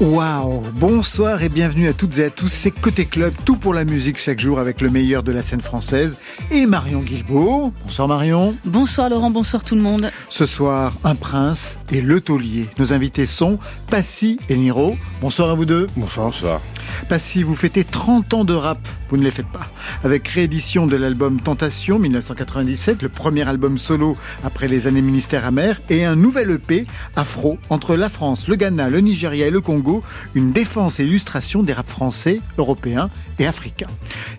Waouh Bonsoir et bienvenue à toutes et à tous, c'est Côté Club, tout pour la musique chaque jour avec le meilleur de la scène française et Marion Guilbault. Bonsoir Marion. Bonsoir Laurent, bonsoir tout le monde. Ce soir, un prince et le taulier. Nos invités sont Passy et Niro. Bonsoir à vous deux. Bonsoir. Bonsoir. Passy, vous fêtez 30 ans de rap, vous ne les faites pas. Avec réédition de l'album Tentation 1997, le premier album solo après les années ministère amer, et un nouvel EP, Afro, entre la France, le Ghana, le Nigeria et le Congo, une défense et illustration des rap français, européens et africains.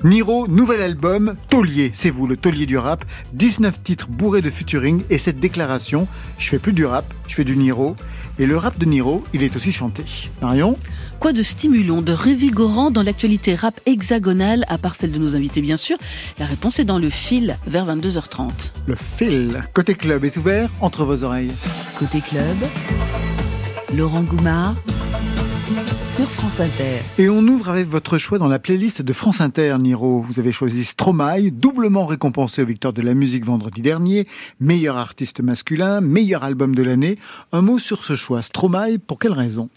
Niro, nouvel album, Taulier, c'est vous, le taulier du rap, 19 titres bourrés de futuring et cette déclaration, je fais plus du rap, je fais du Niro. Et le rap de Niro, il est aussi chanté. Marion Quoi de stimulant, de révigorant dans l'actualité rap hexagonale, à part celle de nos invités bien sûr? La réponse est dans le fil vers 22h30. Le fil. Côté club est ouvert entre vos oreilles. Côté club, Laurent Goumard sur France Inter. Et on ouvre avec votre choix dans la playlist de France Inter, Niro. Vous avez choisi Stromae, doublement récompensé aux victoires de la musique vendredi dernier, meilleur artiste masculin, meilleur album de l'année. Un mot sur ce choix. Stromae, pour quelle raison?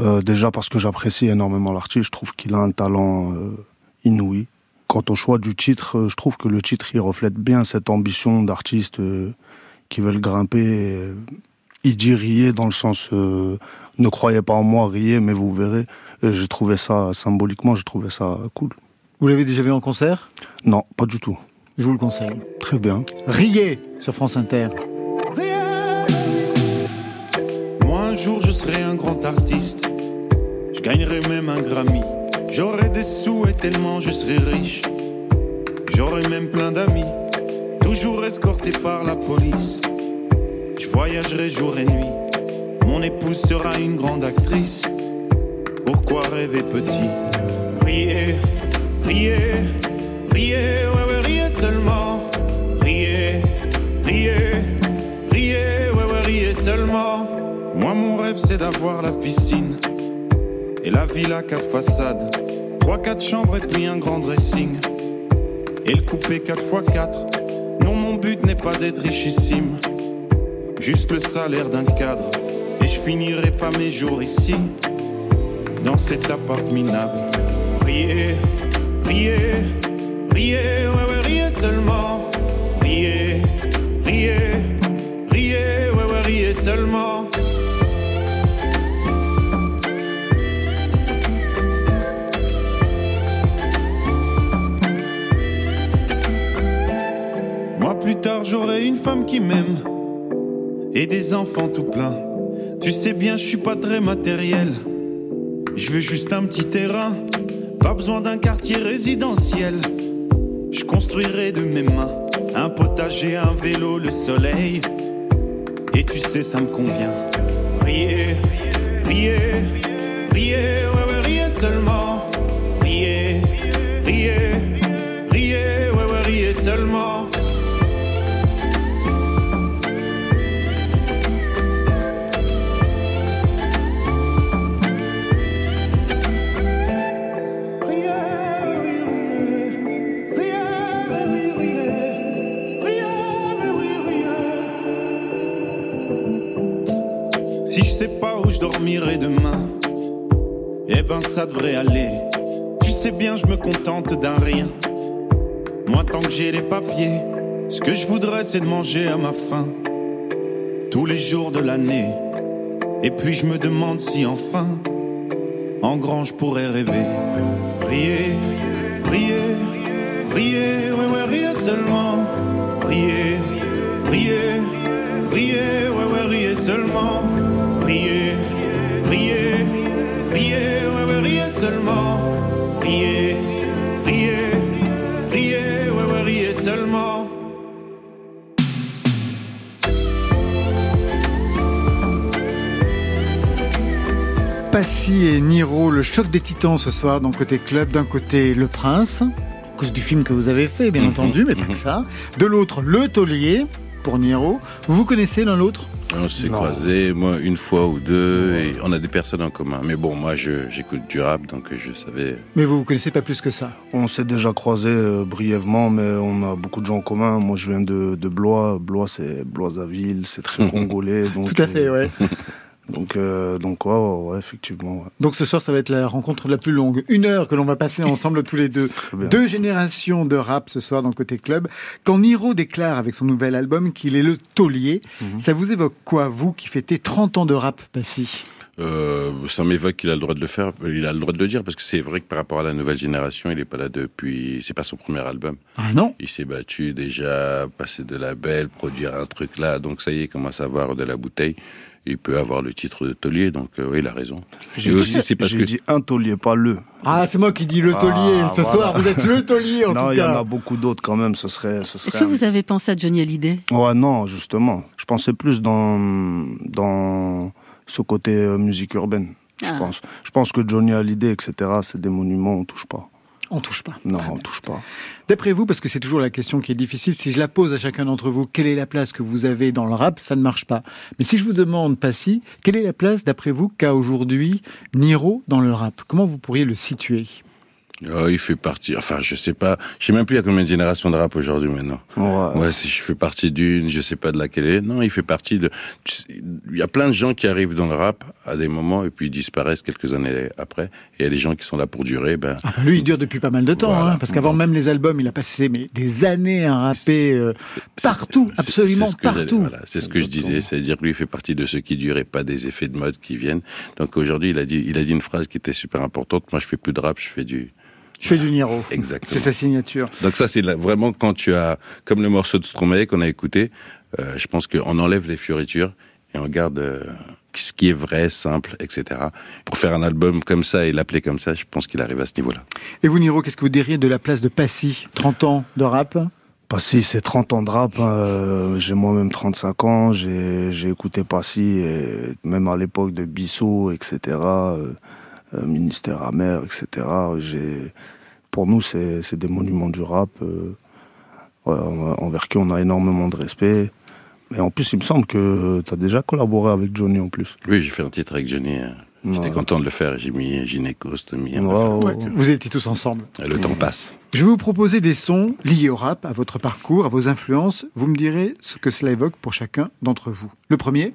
Euh, Déjà parce que j'apprécie énormément l'artiste, je trouve qu'il a un talent euh, inouï. Quant au choix du titre, euh, je trouve que le titre il reflète bien cette ambition d'artistes euh, qui veulent grimper. Euh, il dit rier dans le sens euh, ne croyez pas en moi, riez, mais vous verrez. Et J'ai trouvé ça symboliquement, j'ai trouvé ça cool. Vous l'avez déjà vu en concert? Non, pas du tout. Je vous le conseille. Très bien. Riez sur France Inter. Moi un jour je serai un grand artiste. Je gagnerai même un Grammy. J'aurai des sous et tellement je serai riche. J'aurai même plein d'amis. Toujours escorté par la police. Je voyagerai jour et nuit. Mon épouse sera une grande actrice. Pourquoi rêver petit? Riez, riez, riez, ouais, ouais, riez seulement. Riez, riez, riez, ouais, ouais, riez seulement. Moi, mon rêve, c'est d'avoir la piscine et la villa quatre façades. Trois, quatre chambres et puis un grand dressing. Et le coupé 4 x 4 Non, mon but n'est pas d'être richissime. Juste le salaire d'un cadre. Et je finirai pas mes jours ici, dans cet appart minable. Riez, riez, riez, ouais, ouais, riez seulement. Riez, riez, riez, ouais, ouais, riez seulement. Moi plus tard j'aurai une femme qui m'aime et des enfants tout plein. Tu sais bien je suis pas très matériel. Je veux juste un petit terrain, pas besoin d'un quartier résidentiel. Je construirai de mes mains un potager, un vélo, le soleil. Et tu sais ça me convient. Riez, riez, riez, ouais ouais riez seulement. Riez, riez, riez, ouais ouais riez seulement. Demain, eh ben ça devrait aller. Tu sais bien, je me contente d'un rien. Moi, tant que j'ai les papiers, ce que je voudrais, c'est de manger à ma faim. Tous les jours de l'année. Et puis je me demande si enfin, en grand, je pourrais rêver. Riez, riez, riez, ouais, ouais, riez seulement. Riez, riez, riez, ouais, ouais, riez seulement. Riez, riez, riez, ouais, ouais, riez seulement. Riez, riez, riez, ouais, ouais, riez seulement. Passy et Niro, le choc des titans ce soir dans Côté Club. D'un côté, Le Prince, à cause du film que vous avez fait, bien Mhm, entendu, mais pas mhm. que ça. De l'autre, Le Taulier, pour Niro. Vous vous connaissez l'un l'autre? On s'est croisés, moi, une fois ou deux, et on a des personnes en commun. Mais bon, moi, j'écoute du rap, donc je savais. Mais vous, vous connaissez pas plus que ça? On s'est déjà croisés euh, brièvement, mais on a beaucoup de gens en commun. Moi, je viens de, de Blois. Blois, c'est Blois-à-Ville, c'est très congolais. Donc, Tout à fait, ouais. Donc, euh, donc ouais, effectivement. Donc ce soir, ça va être la rencontre la plus longue. Une heure que l'on va passer ensemble tous les deux. Deux générations de rap ce soir dans le côté club. Quand Niro déclare avec son nouvel album qu'il est le taulier, mhm. ça vous évoque quoi, vous qui fêtez 30 ans de rap, Passy? Euh, ça m'évoque qu'il a le droit de le faire, il a le droit de le dire parce que c'est vrai que par rapport à la nouvelle génération, il est pas là depuis, c'est pas son premier album. Ah non? Il s'est battu déjà, passé de la belle, produire un truc là, donc ça y est, il commence à avoir de la bouteille il peut avoir le titre de taulier, donc euh, oui, il a raison. J'ai aussi, c'est parce que dit un taulier, pas le. Ah, c'est moi qui dis le ah, taulier. ce soir, vous êtes le taulier, en tout cas. Non, il y en a beaucoup d'autres quand même. Ce serait, ce serait. Est-ce que vous avez pensé à Johnny Hallyday? Ouais, non, justement. Je pensais plus dans dans ce côté euh, musique urbaine. Je ah. pense. Je pense que Johnny Hallyday, etc. C'est des monuments, on touche pas. On touche pas. Non, on touche pas. D'après vous, parce que c'est toujours la question qui est difficile, si je la pose à chacun d'entre vous, quelle est la place que vous avez dans le rap, ça ne marche pas. Mais si je vous demande, Passy, quelle est la place, d'après vous, qu'a aujourd'hui Niro dans le rap? Comment vous pourriez le situer? Oh, il fait partie. Enfin, je sais pas. Je sais même plus il y a combien de générations de rap aujourd'hui maintenant. Ouais. ouais. si je fais partie d'une, je sais pas de laquelle est. Non, il fait partie de. Il y a plein de gens qui arrivent dans le rap à des moments et puis ils disparaissent quelques années après. Et il y a des gens qui sont là pour durer. Ben. Ah, bah, lui, il dure depuis pas mal de temps, hein, parce qu'avant même les albums, il a passé mais des années à rapper euh, partout, absolument partout. Voilà, c'est ce que je disais, c'est-à-dire que lui il fait partie de ceux qui durent et pas des effets de mode qui viennent. Donc aujourd'hui, il a dit, il a dit une phrase qui était super importante. Moi, je fais plus de rap, je fais du je fais du Niro. Exactement. C'est sa signature. Donc ça, c'est vraiment quand tu as, comme le morceau de Stromae qu'on a écouté, euh, je pense qu'on enlève les fioritures et on garde euh, ce qui est vrai, simple, etc. Pour faire un album comme ça et l'appeler comme ça, je pense qu'il arrive à ce niveau-là. Et vous, Niro, qu'est-ce que vous diriez de la place de Passy? 30 ans de rap? Passy, c'est 30 ans de rap. Hein. Euh, j'ai moi-même 35 ans. J'ai écouté Passy, et même à l'époque de Bissot, etc. Euh, ministère amer, etc. Pour nous, c'est des monuments du rap euh, envers qui on a énormément de respect. Mais en plus, il me semble que tu as déjà collaboré avec Johnny en plus. Oui, j'ai fait un titre avec Johnny. Hein. J'étais content de le faire. J'ai mis Gynécoste, mis Vous étiez tous ensemble. le temps passe. Je vais vous proposer des sons liés au rap, à votre parcours, à vos influences. Vous me direz ce que cela évoque pour chacun d'entre vous. Le premier.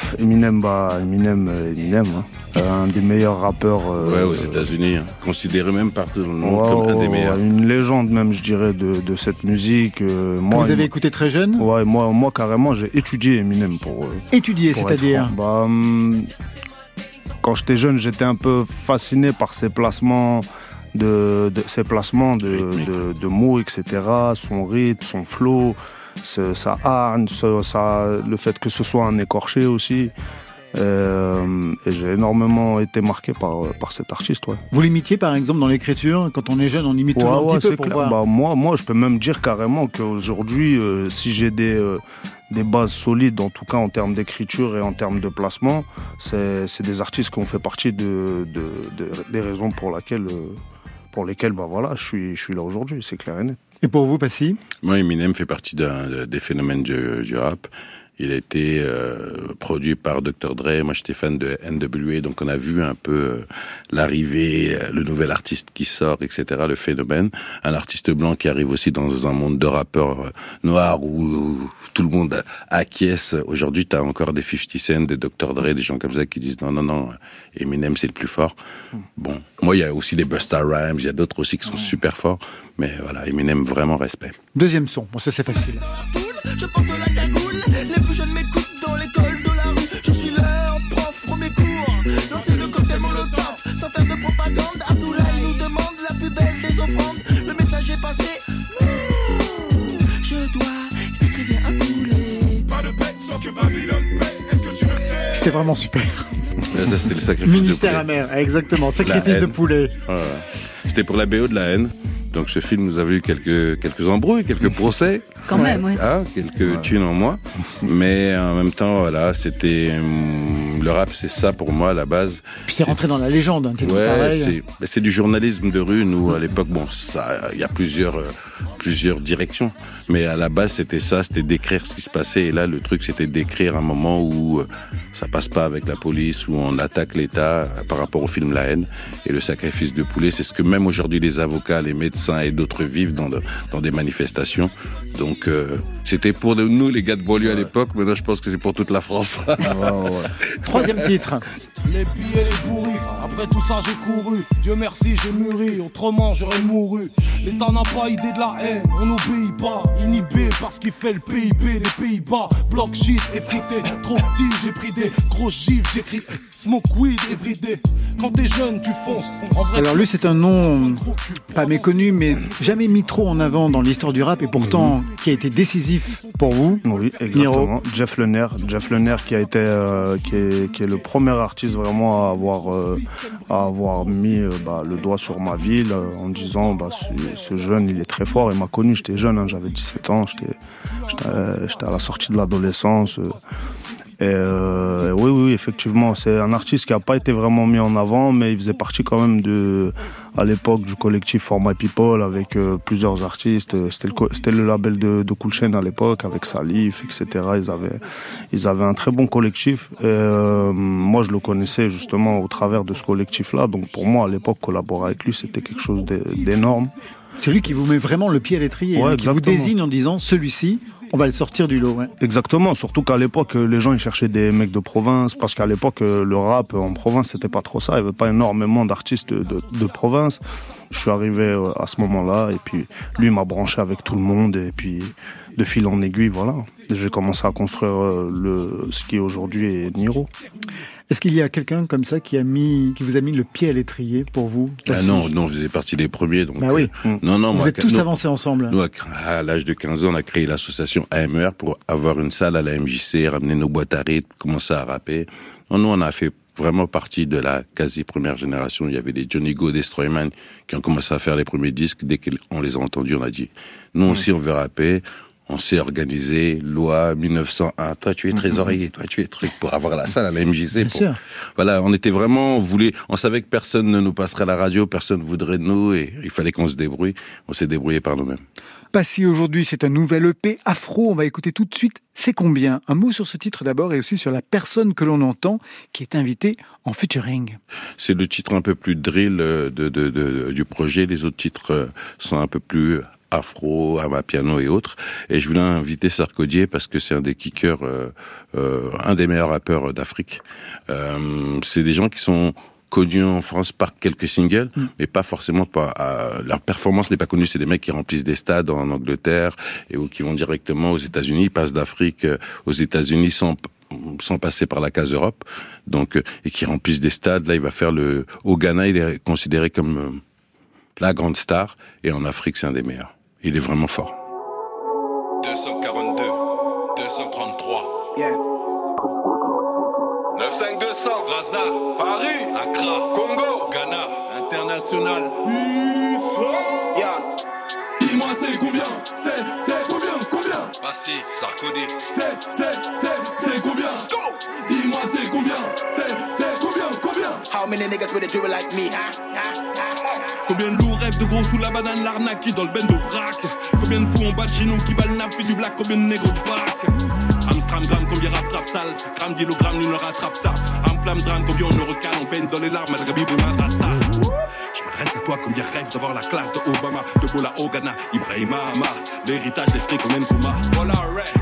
Eminem, bah, Eminem, euh, Eminem. Hein. un des meilleurs rappeurs. Euh, ouais, aux États-Unis, hein. considéré même partout dans le monde comme un des meilleurs. Une légende même, je dirais, de, de cette musique. Euh, moi, vous avez écouté très jeune Ouais, moi, moi carrément, j'ai étudié Eminem pour. Euh, étudié, c'est-à-dire bah, hum, quand j'étais jeune, j'étais un peu fasciné par ses placements. De, de ses placements de, de, de, mots, etc., son rythme, son flow, sa hargne, ça, le fait que ce soit un écorché aussi. Euh, et j'ai énormément été marqué par, par cet artiste. Ouais. Vous l'imitiez par exemple dans l'écriture? Quand on est jeune, on imite toujours un petit peu pour voir. Bah, moi, moi, je peux même dire carrément qu'aujourd'hui, euh, si j'ai des, euh, des bases solides, en tout cas en termes d'écriture et en termes de placement, c'est des artistes qui ont fait partie de, de, des raisons pour, laquelle, pour lesquelles bah, voilà, je, suis, je suis là aujourd'hui, c'est clair et net. Et pour vous, Passy Moi, Eminem fait partie des phénomènes du, du rap. Il a été euh, produit par Dr. Dre. Moi, j'étais fan de NWA, donc on a vu un peu euh, l'arrivée, euh, le nouvel artiste qui sort, etc., le phénomène. Un artiste blanc qui arrive aussi dans un monde de rappeurs noirs où, tout le monde acquiesce. Aujourd'hui, tu as encore des 50 Cent, des Dr. Dre, des gens comme ça qui disent non, non, non, Eminem, c'est le plus fort. Bon, moi, il y a aussi des Busta Rhymes, il y a d'autres aussi qui sont super forts. Mais voilà, Eminem, vraiment respect. Deuxième son, bon, ça c'est facile. Je porte la cagoule, les plus jeunes m'écoutent dans l'école de la rue. Je suis leur prof, premier cours. Lancer le cocktail molotov, sans faire de propagande. Abdoulaye nous demande la plus belle des offrandes. Le message est passé. Je dois sacrifier un poulet. Pas de paix sans que Babylone paie. Est-ce que tu le sais? C'était vraiment super. C'était le sacrifice Ministère amer, exactement. Sacrifice de poulet. C'était pour la BO de la haine. Donc ce film, nous avons eu quelques, quelques embrouilles, quelques procès. Quand même, oui. Ah, quelques thunes en moi. Mais en même temps, voilà, c'était... hum, Le rap, c'est ça pour moi, à la base. Puis c'est rentré dans la légende, un titre Ouais, pareil. c'est mais c'est du journalisme de rue. Nous, à l'époque, bon, ça, il y a plusieurs, euh, plusieurs directions. Mais à la base, c'était ça, c'était d'écrire ce qui se passait. Et là, le truc, c'était d'écrire un moment où euh, ça passe pas avec la police, où on attaque l'État euh, par rapport au film La haine et le sacrifice de poulet. C'est ce que même aujourd'hui les avocats, les médecins et d'autres vivent dans, de- dans des manifestations. Donc, euh, c'était pour nous, les gars de banlieue à l'époque. Maintenant, je pense que c'est pour toute la France. Troisième titre. Les billets, les bourrus. Après tout ça, j'ai couru. Dieu merci, j'ai mûri. Autrement, j'aurais mouru. L'État n'a pas idée de la haine. On n'obéit pas. Inhibé parce qu'il fait le PIB des Pays-Bas. Block shit, effrité. Trop petit, j'ai pris des gros gifs. J'écris smoke weed everyday. Quand t'es jeune, tu fonces. En vrai, Alors lui, c'est un nom pas méconnu, mais jamais mis trop en avant dans l'histoire du rap, et pourtant qui a été décisif pour vous. Oui, exactement. Jeff Lenner, Jeff Lenner qui a été, euh, qui, est, qui est le premier artiste vraiment à avoir, euh, à avoir mis euh, bah, le doigt sur ma ville euh, en disant, bah, ce, ce jeune, il est très fort. Il m'a connu, j'étais jeune, hein, j'avais 17 ans, euh, j'étais à la sortie de l'adolescence. euh, oui, oui, effectivement, c'est un artiste qui n'a pas été vraiment mis en avant, mais il faisait partie quand même de, à l'époque du collectif For My People avec euh, plusieurs artistes. C'était le, label de, de Cool Chain à l'époque avec Salif, etc. Ils avaient, ils avaient un très bon collectif. Moi, je le connaissais justement au travers de ce collectif-là. Donc pour moi, à l'époque, collaborer avec lui, c'était quelque chose d'é- d'énorme. C'est lui qui vous met vraiment le pied à l'étrier, Ouais, hein, qui vous désigne en disant celui-ci, on va le sortir du lot. ouais. Exactement, surtout qu'à l'époque, euh, les gens ils cherchaient des mecs de province, parce qu'à l'époque, euh, le rap en province, c'était pas trop ça. Il y avait pas énormément d'artistes de, de, de province. Je suis arrivé euh, à ce moment-là, et puis lui il m'a branché avec tout le monde, et puis de fil en aiguille, voilà. J'ai commencé à construire le, ce qui aujourd'hui est Niro. Est-ce qu'il y a quelqu'un comme ça qui a mis, qui vous a mis le pied à l'étrier pour vous Ah non, non, je faisais partie des premiers. Donc, Bah oui. euh, non, non, Vous moi, êtes tous nous- avancés ensemble. Nous, à, l'âge de 15 ans, on a créé l'association AMER pour avoir une salle à la MJC, ramener nos boîtes à rythme, commencer à rapper. Non, nous, on a fait vraiment partie de la quasi première génération. Il y avait des Johnny Go, des Stroyman qui ont commencé à faire les premiers disques. Dès qu'on les a entendus, on a dit, nous aussi, on veut rapper. On s'est organisé, loi 1901. Toi, tu es trésorier, toi, tu es truc pour avoir la salle à la MJC. Bien pour- sûr. Voilà, on était vraiment, on voulait, on savait que personne ne nous passerait à la radio, personne ne voudrait de nous, et il fallait qu'on se débrouille. On s'est débrouillé par nous-mêmes. Passy aujourd'hui, c'est un nouvel EP afro. On va écouter tout de suite C'est combien? Un mot sur ce titre d'abord et aussi sur la personne que l'on entend qui est invitée en featuring. C'est le titre un peu plus drill euh, de, de- de- du projet. Les autres titres euh, sont un peu plus afro, à piano et autres. Et je voulais inviter Sarkodier parce que c'est un des kickers, euh, euh, un des meilleurs rappeurs d'Afrique. Euh, c'est des gens qui sont connus en France par quelques singles, mais pas forcément pas. euh, leur performance n'est pas connue. C'est des mecs qui remplissent des stades en Angleterre et ou qui vont directement aux États-Unis. Ils passent d'Afrique euh, aux États-Unis sans sans passer par la case Europe, donc et qui remplissent des stades. Là, il va faire le au Ghana, il est considéré comme la grande star, et en Afrique, c'est un des meilleurs. Il est vraiment fort. 242, 233. Yeah. 95200, Gaza, Paris, Accra, Congo, Ghana, International. Yeah. Dis-moi c'est combien? C'est, c'est combien? Combien? Passy, Sarkodie. C'est, c'est, c'est, c'est combien? Dis-moi c'est combien? C'est, c'est combien? Combien? How many niggas would do it like me? Combien de loups? De gros sous la banane, l'arnaque qui dans le bendo braque. Combien de fous en bas de chez nous qui balent fait du black Combien de de bac Amstram gramme, combien rattrape sale Gramme, kilogramme, nous ne rattrape ça. Amflamme drame, combien on ne recale On peine dans les larmes, al Gabi Madrasa Je m'adresse à toi, combien rêve d'avoir la classe de Obama De Bola au Ghana, Ibrahima Amar. L'héritage d'esprit qu'on aime Kuma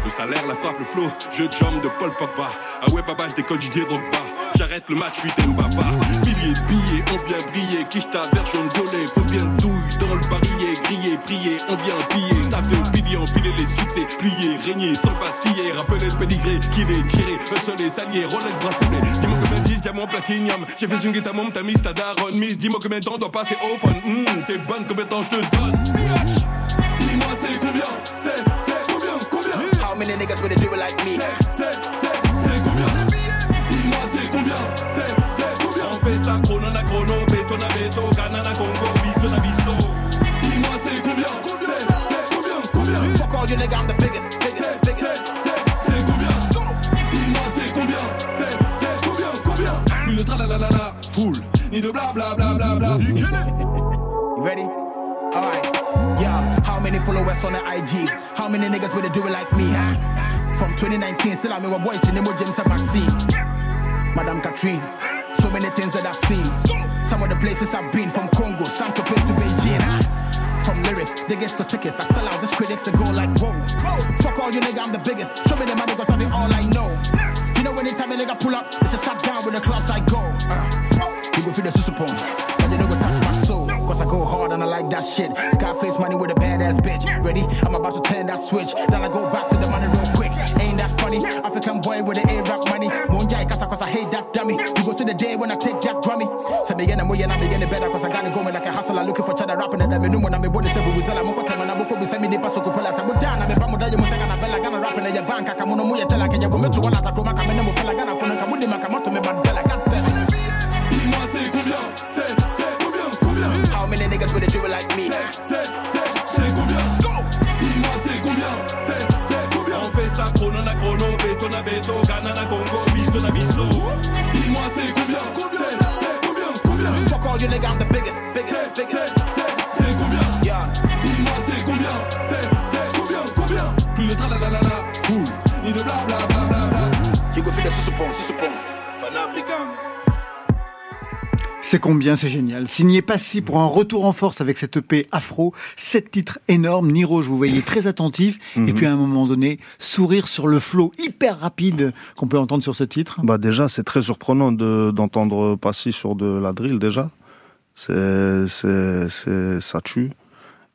Le salaire, la frappe, le flow. Je jump de Paul Pogba. Ah ouais papa, je décolle Didier Drogba J'arrête le match, je suis Mbaba Milliers de billets, on vient briller. Kishta, version violet Combien de douilles dans le barillet. Griller, prier, on vient piller. Taf de pilier, empiler les succès. Plier, régner, sans vaciller. Rappeler le pédigré, qui est tiré Un seul les alliés, Rolex bracelet. Dis-moi combien 10 diamants platinium. J'ai fait une ta mom, t'as mis ta daronne Miss, dis-moi combien de temps doit passer passer au t'es bonne, combien je te donne Dis-moi c'est combien C'est, c'est combien, combien How many niggas would do it like me C'est, c'est, c'est combien Dis-moi c'est combien C'est, c'est combien On fait ça, chrono na chrono, béton na béton, canana congo, biso na biso Dis-moi c'est combien C'est, c'est combien, combien Fuck all you niggas, I'm the biggest, biggest, biggest C'est combien Dis-moi c'est combien C'est, c'est combien, combien Plus de tralalala, full, ni de blablabla on the IG? How many niggas would do it like me? Huh? From 2019, still I'm with boys in the James vaccine. Madame Katrine, so many things that I've seen. Some of the places I've been, from Congo, some to to Beijing. Huh? From lyrics, they get to tickets. I sell out these critics to go like, whoa. Fuck all you nigga, I'm the biggest. Show me the money, cause I be all I know. You know, anytime a nigga pull up, it's a shot down with the clubs I go. Uh, you go feel the susupon, but you know go touch my soul. Cause I go hard and I like that shit. Scarface money with a badass bitch. Ready? I'm about to turn that switch. Then I go back to the money real quick. Ain't that funny? African boy with the A-rap money. Monjai kasa cause I hate that dummy. You go to the day when I take that drummy. Say me again, I'm way and I'm getting better cause I gotta go me like a hustler looking for cheddar rapping at. You know when I'm a bonus every wizard. I'm a kotem and I'm a kobe. Send me the paso kupola. I'm down. I'm a bamu da you musa gana bella gana rapping at your bank. I'm a muya tell I can you go to wala tatuma kame nemo fella gana funa kabudi makamoto Fuck all you nigga, I'm the biggest, biggest, C'est, biggest. c'est, c'est combien? Yeah. Dis-moi c'est combien, c'est, c'est combien, combien? Plus de tralalalala, full, ni de bla bla bla bla bla. You go feel the susupon, susupon. Panafricain. C'est combien, c'est génial. Signé Passy pour un retour en force avec cette EP Afro, sept titres énormes. Niro, je vous voyais très attentif. Et puis à un moment donné, sourire sur le flow hyper rapide qu'on peut entendre sur ce titre. Bah déjà, c'est très surprenant de d'entendre Passy sur de la drill déjà. C'est c'est c'est ça tue.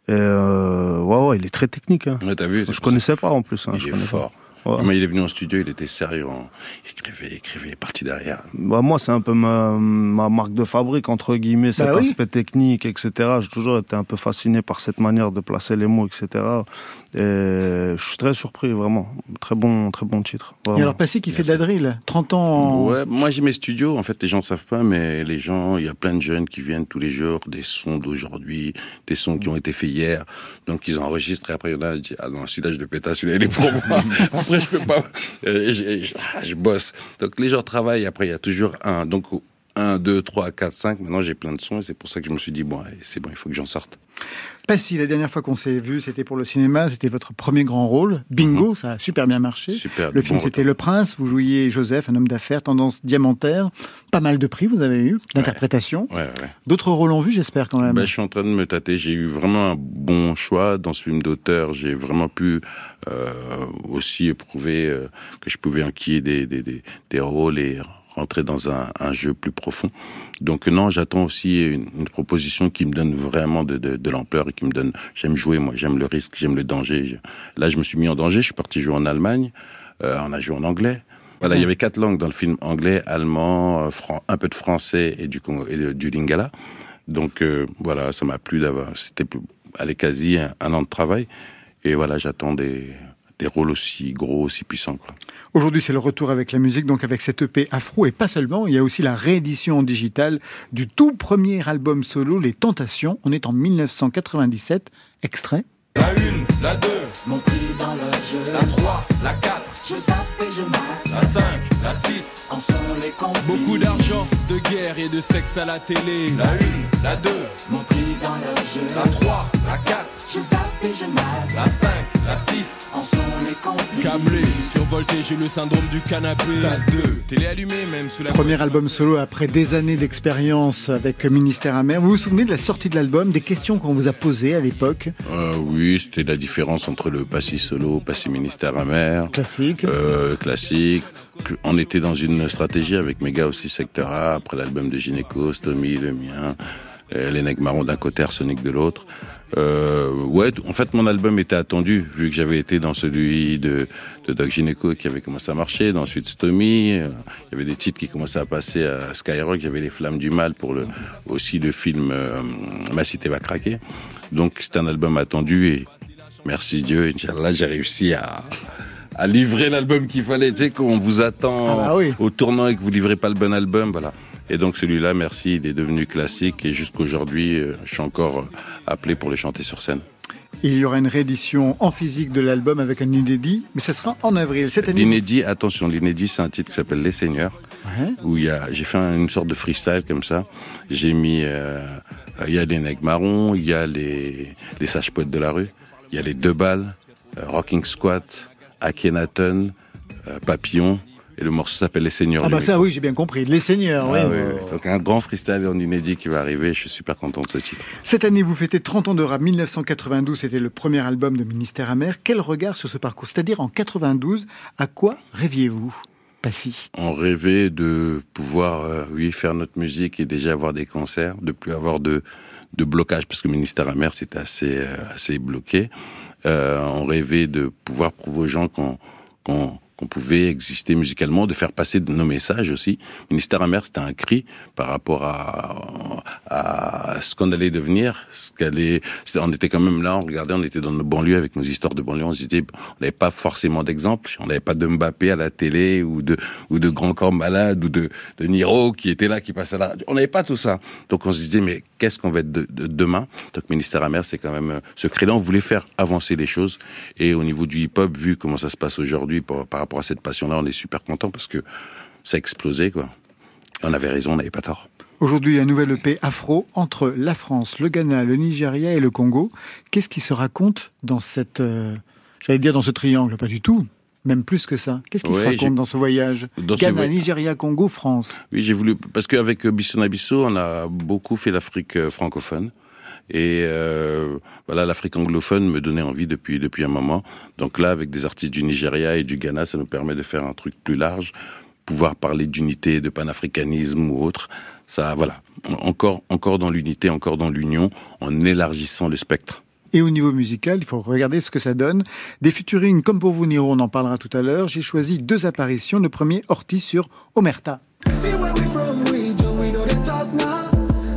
Et euh, ouais ouais, il est très technique. Hein. Ouais, t'as vu? c'est Je connaissais pas en plus. Hein, je Il est fort. Ouais. Mais il est venu en studio, il était sérieux. hein. Il écrivait, il écrivait, il est parti derrière. Bah moi, c'est un peu ma, ma marque de fabrique entre guillemets, cet Bah oui. aspect technique, etc. J'ai toujours été un peu fasciné par cette manière de placer les mots, etc. Et je suis très surpris, vraiment. Très bon, très bon titre. Et vraiment. alors Passy qui fait de la drill, 30 ans en... Ouais, moi j'ai mes studios. En fait, les gens ne savent pas, mais les gens, il y a plein de jeunes qui viennent tous les jours, des sons d'aujourd'hui, des sons qui ont été faits hier. Donc ils enregistrent et après il y en a, je dis, ah non, celui-là je le pète, celui-là il est pour moi. après je peux pas, Euh, je, je- ah, je bosse. Donc les gens travaillent. Après il y a toujours un. Donc 1, 2, 3, 4, 5. Maintenant j'ai plein de sons et c'est pour ça que je me suis dit, bon, c'est bon, il faut que j'en sorte. Passy, la dernière fois qu'on s'est vu, c'était pour le cinéma, c'était votre premier grand rôle. Bingo, ça a super bien marché. Mhm. Super, Le film c'était. Le Prince, vous jouiez Joseph, un homme d'affaires, tendance diamantaire. Pas mal de prix vous avez eu, d'interprétation. Ouais, ouais. D'autres rôles en vue, j'espère quand même. Ben, je suis en train de me tâter. J'ai eu vraiment un bon choix dans ce film d'auteur. J'ai vraiment pu euh, aussi éprouver euh, que je pouvais enquiller des, des, des, des rôles et rentrer dans un, un jeu plus profond. Donc non, j'attends aussi une, une proposition qui me donne vraiment de, de, de l'ampleur et qui me donne. J'aime jouer, moi, j'aime le risque, j'aime le danger. Je- là, je me suis mis en danger. Je suis parti jouer en Allemagne. Euh, on a joué en anglais. Voilà, il y avait quatre langues dans le film anglais, allemand, euh, un peu de français et du, Congo- et du lingala. Donc euh, voilà, ça m'a plu d'avoir. C'était plus- allez quasi un, un an de travail. Et voilà, j'attends des, des rôles aussi gros, aussi puissants. Quoi. Aujourd'hui, c'est le retour avec la musique, donc avec cette EP afro, et pas seulement, il y a aussi la réédition en digital du tout premier album solo, Les Tentations. On est en 1997. Extrait. La une, la deux, Mon prix dans le jeu, la trois, la quatre, je zappe et je mate, la cinq, la six. en sont les complices. Beaucoup d'argent, de guerre et de sexe à la télé. La une, la deux, Mon prix dans le jeu, la trois, la quatre, je zappe et je mate, la cinq, la six. en sont les complices. Câblé, survolté, j'ai le syndrome du canapé. Stade 2, télé allumée même sous la Premier album solo après des années d'expérience avec Ministère Amer. Vous vous souvenez de la sortie de l'album, des questions qu'on vous a posées à l'époque? Euh, oui, c'était la différence entre le passé solo, passé ministère amer, Classique. euh, classique. On était dans une stratégie avec mes gars aussi, Secteur A, après l'album de Gynéco, Stomy, le mien, euh, les Marrons d'un côté, Arsenic de l'autre. Euh, ouais, en fait, mon album était attendu, vu que j'avais été dans celui de, de Doc Gynéco qui avait commencé à marcher, dans ensuite Stomy. euh, Il y avait des titres qui commençaient à passer à Skyrock. Avait Les Flammes du Mal pour le, aussi le film euh, Ma Cité va craquer. Donc, c'est un album attendu et merci Dieu, Inch'Allah, j'ai réussi à, à livrer l'album qu'il fallait. Tu sais, qu'on vous attend Ah bah oui. au tournant et que vous livrez pas le bon album, voilà. Et donc celui-là, merci, il est devenu classique et jusqu'aujourd'hui, euh, je suis encore euh, appelé pour le chanter sur scène. Et il y aura une réédition en physique de l'album avec un inédit, mais ça sera en avril. Cette année, L'inédit, attention, l'inédit, c'est un titre qui s'appelle Les Seigneurs, Ouais. où il y a, j'ai fait un- une sorte de freestyle comme ça. J'ai mis, euh, il y a les nègres marrons, il y a les, les sages poètes de la rue, il y a les deux balles, euh, Rocking Squat, Akhenaton, euh, Papillon, et le morceau s'appelle Les Seigneurs. Ah bah ça oui, j'ai bien compris. Les Seigneurs, oui. Ah oui, oui. Donc un grand freestyle en inédit qui va arriver, je suis super content de ce titre. Cette année, vous fêtez 30 ans de rap. 1992, c'était le premier album de Ministère Amer. Quel regard sur ce parcours? C'est-à-dire en 92, à quoi rêviez-vous Passy? On rêvait de pouvoir, euh, oui, faire notre musique et déjà avoir des concerts, de plus avoir de, de blocage, parce que le ministère amer, c'était assez, euh, assez bloqué. Euh, on rêvait de pouvoir prouver aux gens qu'on qu'on qu'on pouvait exister musicalement, de faire passer nos messages aussi. Ministère amer, c'était un cri par rapport à, ce qu'on allait devenir. Ce qu'allait, on était quand même là, on regardait, on était dans nos banlieues avec nos histoires de banlieue, on se disait, on n'avait pas forcément d'exemple, on n'avait pas de Mbappé à la télé ou de, Grand Corps Malade ou de, Niro qui était là, qui passait à la radio. On n'avait pas tout ça. Donc on se disait, mais qu'est-ce qu'on va être de- demain? Donc Ministère amer, c'est quand même euh, ce cri-là. On voulait faire avancer les choses. Et au niveau du hip-hop, vu comment ça se passe aujourd'hui par, par rapport à cette passion-là, on est super content parce que ça a explosé, quoi. Et on avait raison, on n'avait pas tort. Aujourd'hui, un nouvel EP afro entre la France, le Ghana, le Nigeria et le Congo. Qu'est-ce qui se raconte dans cette, euh, j'allais dire dans ce triangle, pas du tout, même plus que ça. Qu'est-ce qui se Ouais, raconte dans ce voyage? Dans Ghana, Nigeria, Congo, France. Oui, j'ai voulu parce qu'avec Bissona Bisso, on a beaucoup fait l'Afrique euh, francophone. Et euh, voilà, l'Afrique anglophone me donnait envie depuis depuis un moment. Donc là, avec des artistes du Nigeria et du Ghana, ça nous permet de faire un truc plus large, pouvoir parler d'unité, de panafricanisme ou autre. Ça, voilà, encore encore dans l'unité, encore dans l'union, en élargissant le spectre. Et au niveau musical, il faut regarder ce que ça donne. Des featuring comme pour vous, Niro, on en parlera tout à l'heure. J'ai choisi deux apparitions. Le premier, Ortiz sur Omerta. See where we from, we do, we know they talk now.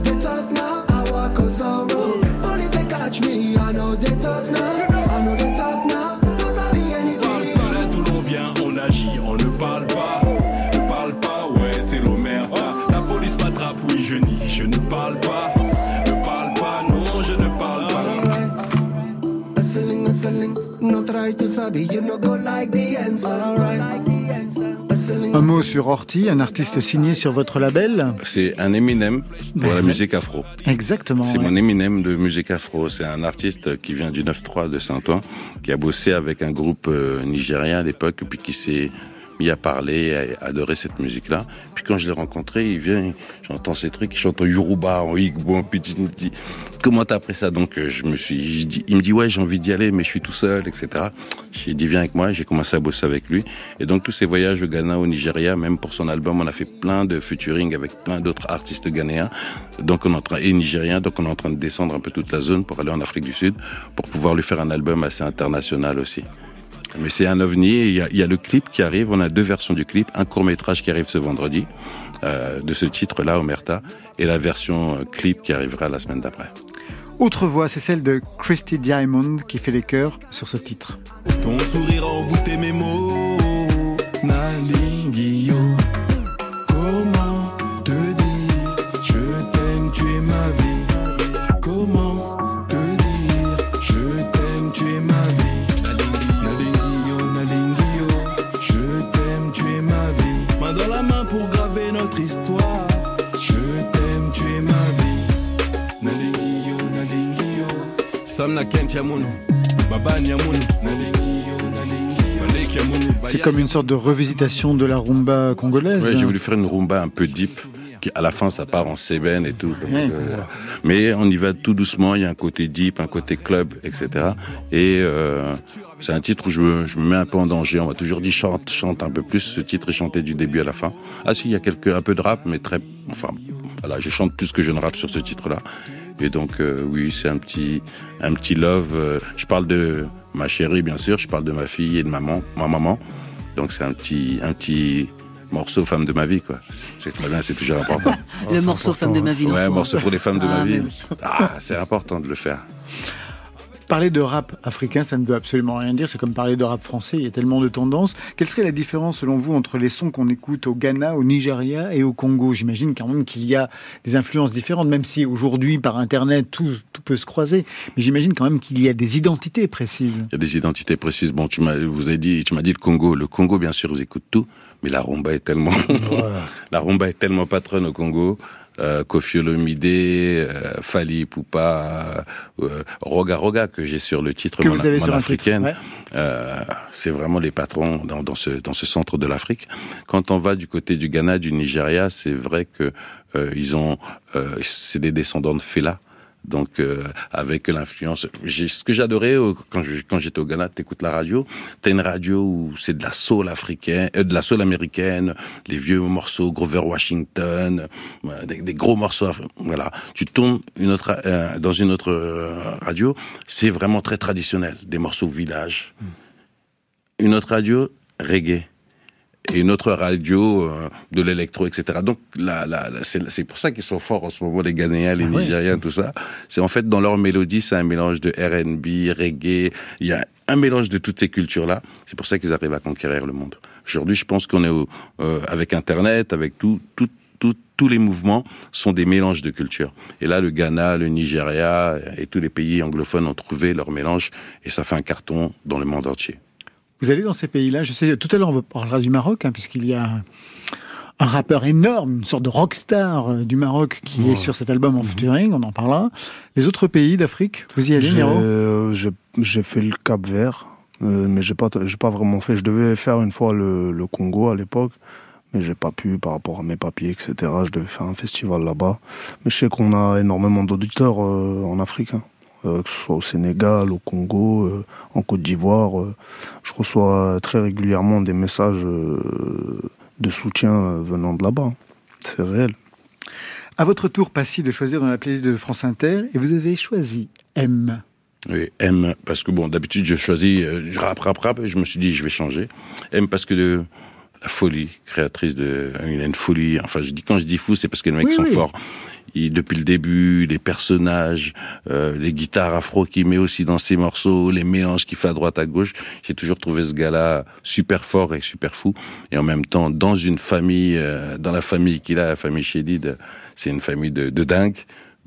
They talk now, I walk on sorrow. Un mot sur Orti, un artiste signé sur votre label. C'est un Eminem pour la musique afro. Exactement. C'est ouais. mon Eminem de musique afro. C'est un artiste qui vient du 9-3 de Saint-Ouen, qui a bossé avec un groupe euh, nigérien à l'époque, puis qui s'est mis à parler, à adorer cette musique-là. Puis quand je l'ai rencontré, il vient, j'entends ces trucs, il chante en Yoruba, en Igbo, me dis, comment t'as appris ça? Donc euh, je me suis, je il me dit, ouais, j'ai envie d'y aller, mais je suis tout seul, etc. J'ai dit, viens avec moi, j'ai commencé à bosser avec lui. Et donc tous ces voyages au Ghana, au Nigeria, même pour son album, on a fait plein de featuring avec plein d'autres artistes ghanéens, donc on est en train, et nigériens, donc on est en train de descendre un peu toute la zone pour aller en Afrique du Sud, pour pouvoir lui faire un album assez international aussi. Mais c'est un ovni, et il y, a, il y a le clip qui arrive, on a deux versions du clip, un court métrage qui arrive ce vendredi, euh, de ce titre-là, Omerta, et la version euh, clip qui arrivera la semaine d'après. Autre voix, c'est celle de Christy Diamond qui fait les chœurs sur ce titre. Ton sourire envoûté mes mots, C'est comme une sorte de revisitation de la rumba congolaise. Ouais, j'ai voulu faire une rumba un peu deep, qui à la fin ça part en sébène et tout. Ouais. euh, mais on y va tout doucement, il y a un côté deep, un côté club, etc. Et euh, c'est un titre où je me, je me mets un peu en danger. On m'a toujours dit chante, chante un peu plus. Ce titre est chanté du début à la fin. Ah si, il y a quelques, un peu de rap, mais très... Enfin, voilà, je chante plus que je ne rappe sur ce titre-là. Et donc, euh, oui, c'est un petit, un petit love. euh, je parle de ma chérie, bien sûr. Je parle de ma fille et de maman, ma maman. Donc, c'est un petit, un petit morceau femme de ma vie, quoi. C'est très bien, c'est toujours important. le morceau femme de ma vie. ouais, l'enfant. morceau pour les femmes de Ah, ma vie. mais oui. Ah, c'est important de le faire. Parler de rap africain, ça ne veut absolument rien dire. C'est comme parler de rap français. Il y a tellement de tendances. Quelle serait la différence, selon vous, entre les sons qu'on écoute au Ghana, au Nigeria et au Congo? J'imagine quand même qu'il y a des influences différentes, même si aujourd'hui, par Internet, tout, tout peut se croiser. Mais j'imagine quand même qu'il y a des identités précises. Il y a des identités précises. Bon, tu m'as, vous avez dit, tu m'as dit le Congo. Le Congo, bien sûr, ils écoutent tout. Mais la rumba est tellement, la rumba est tellement patronne au Congo euh, Kofi Olomide, euh, Fali Poupa, euh, Roga Roga que j'ai sur le titre que vous avez sur africaine. Euh, c'est vraiment les patrons dans, dans, ce dans ce centre de l'Afrique. Quand on va du côté du Ghana, du Nigeria, c'est vrai que euh, ils ont, c'est des descendants de Fela donc euh, avec l'influence. Ce que j'adorais euh, quand j'étais au Ghana, t'écoutes la radio, t'as une radio où c'est de la soul africaine, euh, de la soul américaine, les vieux morceaux Grover Washington, des, gros morceaux. Voilà, tu une autre dans une autre radio, c'est vraiment très traditionnel, des morceaux village. Hmm. Une autre radio reggae et une autre radio, euh, de l'électro, etc. Donc la, la, c'est pour ça qu'ils sont forts en ce moment, les Ghanéens, les ah Nigériens, tout ça. C'est en fait dans leur mélodie, c'est un mélange de R&B, reggae. Il y a un mélange de toutes ces cultures-là. C'est pour ça qu'ils arrivent à conquérir le monde. Aujourd'hui, je pense qu'on est euh, avec Internet, avec tout, tout, tout, tous les mouvements sont des mélanges de cultures. Et là, le Ghana, le Nigeria et tous les pays anglophones ont trouvé leur mélange et ça fait un carton dans le monde entier. Vous allez dans ces pays-là, je sais, tout à l'heure on parlera du Maroc, hein, puisqu'il y a un rappeur énorme, une sorte de rockstar euh, du Maroc qui est sur cet album en mhm. featuring, on en parlera. Les autres pays d'Afrique, vous y allez, Nero? J'ai fait le Cap Vert, euh, mais j'ai pas, pas vraiment fait. Je devais faire une fois le, le Congo à l'époque, mais j'ai pas pu par rapport à mes papiers, etc. Je devais faire un festival là-bas. Mais je sais qu'on a énormément d'auditeurs euh, en Afrique. Hein. Euh, que ce soit au Sénégal, au Congo, euh, en Côte d'Ivoire. Euh, je reçois très régulièrement des messages de soutien venant de là-bas. C'est réel. À votre tour, Passy, de choisir dans la playlist de France Inter, et vous avez choisi M. Oui, M, parce que bon, d'habitude, je choisis, je rap, rap, rap, et je me suis dit, je vais changer. M, parce que de, la folie, créatrice de, il a une folie, enfin, je dis, quand je dis fou, c'est parce que les mecs sont forts depuis le début, les personnages, euh, les guitares afro qu'il met aussi dans ses morceaux, les mélanges qu'il fait à droite à gauche. J'ai toujours trouvé ce gars-là super fort et super fou. Et en même temps, dans une famille, euh, dans la famille qu'il a, la famille Chédid, c'est une famille de, de dingue.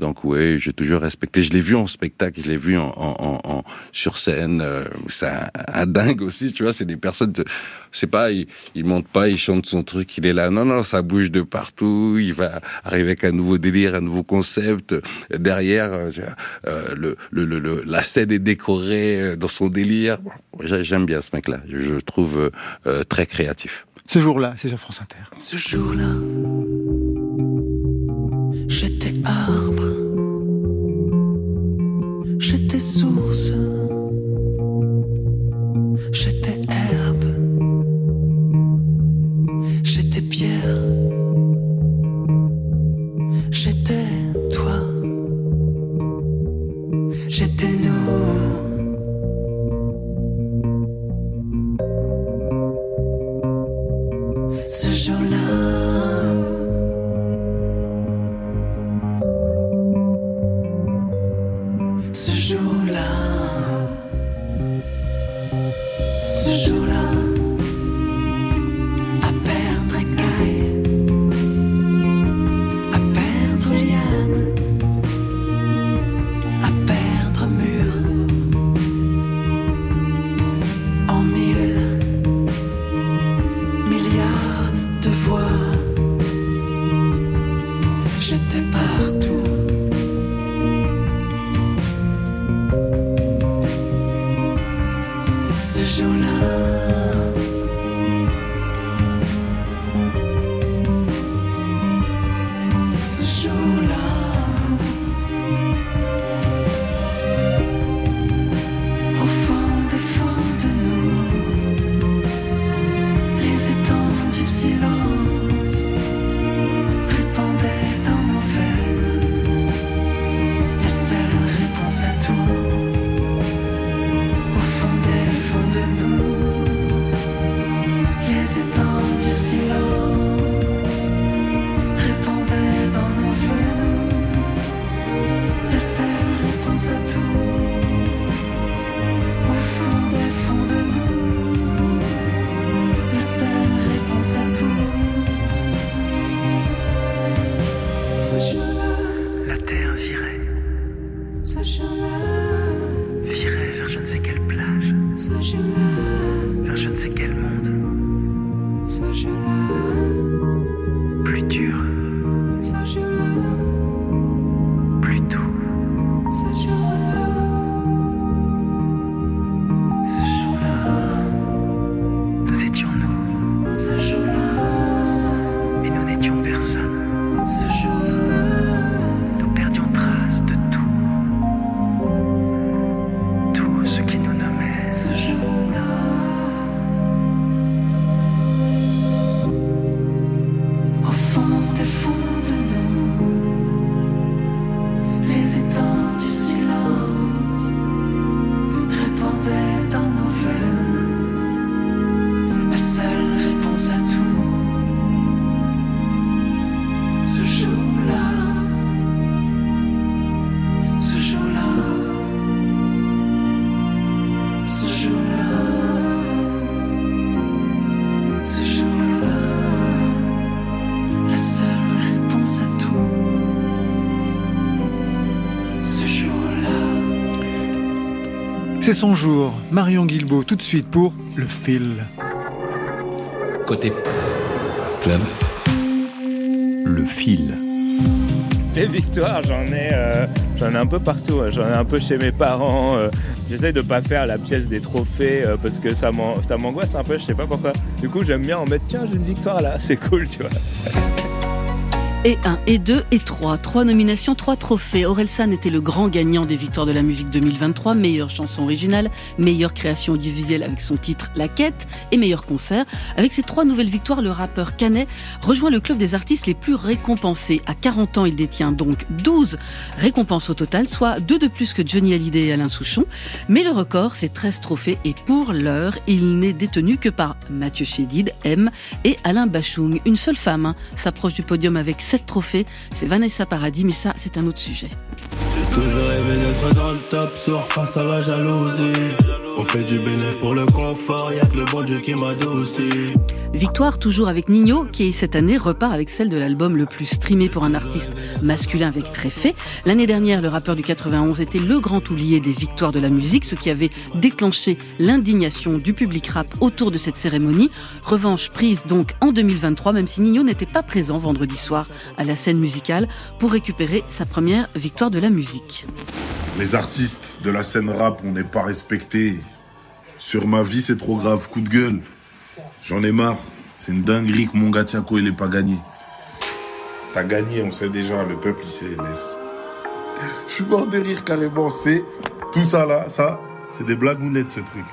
Donc oui, j'ai toujours respecté. Je l'ai vu en spectacle, je l'ai vu en, en, en, sur scène. Euh, c'est un, dingue aussi, tu vois. C'est des personnes, c'est pas, il, il monte pas, il chante son truc, il est là. Non, non, ça bouge de partout. Il va arriver avec un nouveau délire, un nouveau concept. Derrière, euh, euh le, le, le, la scène est décorée euh, dans son délire. J'aime bien ce mec-là. Je, je trouve euh, très créatif. Ce jour-là, c'est sur France Inter. Ce jour-là, J'étais C'est son jour. Marion Guilbault, tout de suite pour Le Fil. Côté club, Le Fil. Les victoires, j'en ai, euh, j'en ai un peu partout. hein. J'en ai un peu chez mes parents. euh. J'essaye de pas faire la pièce des trophées euh, parce que ça m'angoisse un peu, je sais pas pourquoi. Du coup, j'aime bien en mettre, tiens, j'ai une victoire là, c'est cool, tu vois. Et 1, et 2, et 3. Trois nominations, trois trophées. Orelsan était le grand gagnant des victoires de la musique 2023, meilleure chanson originale, meilleure création audiovisuelle avec son titre La Quête et meilleur concert. Avec ces trois nouvelles victoires, le rappeur Canet rejoint le club des artistes les plus récompensés. À 40 ans, il détient donc 12 récompenses au total, soit deux de plus que Johnny Hallyday et Alain Souchon. Mais le record, c'est 13 trophées et pour l'heure, il n'est détenu que par Mathieu Chédid, M et Alain Bachung. Une seule femme hein, s'approche du podium avec 7 trophées, c'est Vanessa Paradis, mais ça, c'est un autre sujet. J'ai toujours rêvé d'être dans le top sur face à la jalousie. On fait du bénéfice pour le confort, que le bon Dieu qui. Victoire toujours avec Nino, qui cette année repart avec celle de l'album le plus streamé pour un artiste masculin avec Réfé. L'année dernière, le rappeur du 91 était le grand oublié des victoires de la musique, ce qui avait déclenché l'indignation du public rap autour de cette cérémonie. Revanche prise donc en 2023, même si Nino n'était pas présent vendredi soir à la scène musicale pour récupérer sa première victoire de la musique. Les artistes de la scène rap, on n'est pas respectés. Sur ma vie, c'est trop grave. Coup de gueule. J'en ai marre. C'est une dinguerie que mon gars il est pas gagné. T'as gagné, on sait déjà. Le peuple, il sait. Je suis mort de rire carrément. C'est tout ça là, ça, c'est des blagounettes ce truc.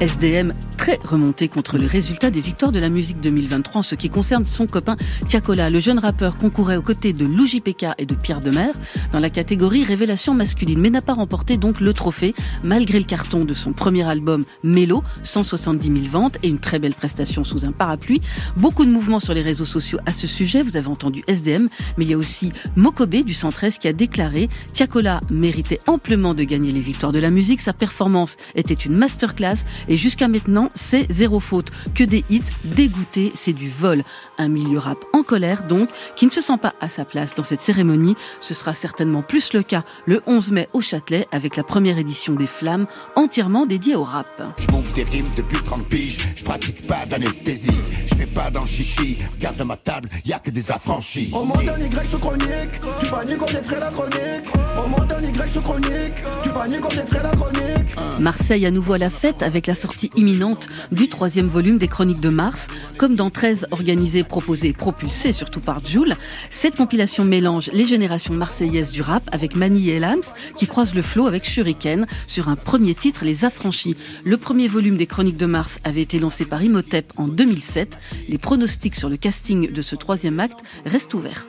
SDM très remonté contre les résultats des victoires de la musique 2023 en ce qui concerne son copain Tiakola. Le jeune rappeur concourait aux côtés de Luigi Pekka et de Pierre Demer dans la catégorie révélation masculine, mais n'a pas remporté donc le trophée malgré le carton de son premier album Mélo, 170 000 ventes et une très belle prestation sous un parapluie. Beaucoup de mouvements sur les réseaux sociaux à ce sujet. Vous avez entendu SDM, mais il y a aussi Mokobe du 113 qui a déclaré Tiakola méritait amplement de gagner les victoires de la musique. Sa performance était une masterclass et jusqu'à maintenant, c'est zéro faute. Que des hits dégoûtés, c'est du vol. Un milieu rap en colère donc, qui ne se sent pas à sa place dans cette cérémonie. Ce sera certainement plus le cas le 11 mai au Châtelet avec la première édition des Flammes entièrement dédiée au rap. Je bouffe des rimes depuis 30 piges, je pratique pas d'anesthésie, je fais pas dans le chichi, regarde ma table, y a que des affranchis. On monte un Y sur chronique, tu paniques comme des frères la chronique. On monte un Y sur chronique, tu paniques comme des frères la chronique. Marseille à nouveau à la fête avec la sortie imminente du troisième volume des Chroniques de Mars. Comme dans 13 organisés, proposés propulsés surtout par Joule, cette compilation mélange les générations marseillaises du rap avec Mani et Lams qui croisent le flot avec Shuriken sur un premier titre, Les Affranchis. Le premier volume des Chroniques de Mars avait été lancé par Imhotep en 2007. Les pronostics sur le casting de ce troisième acte restent ouverts.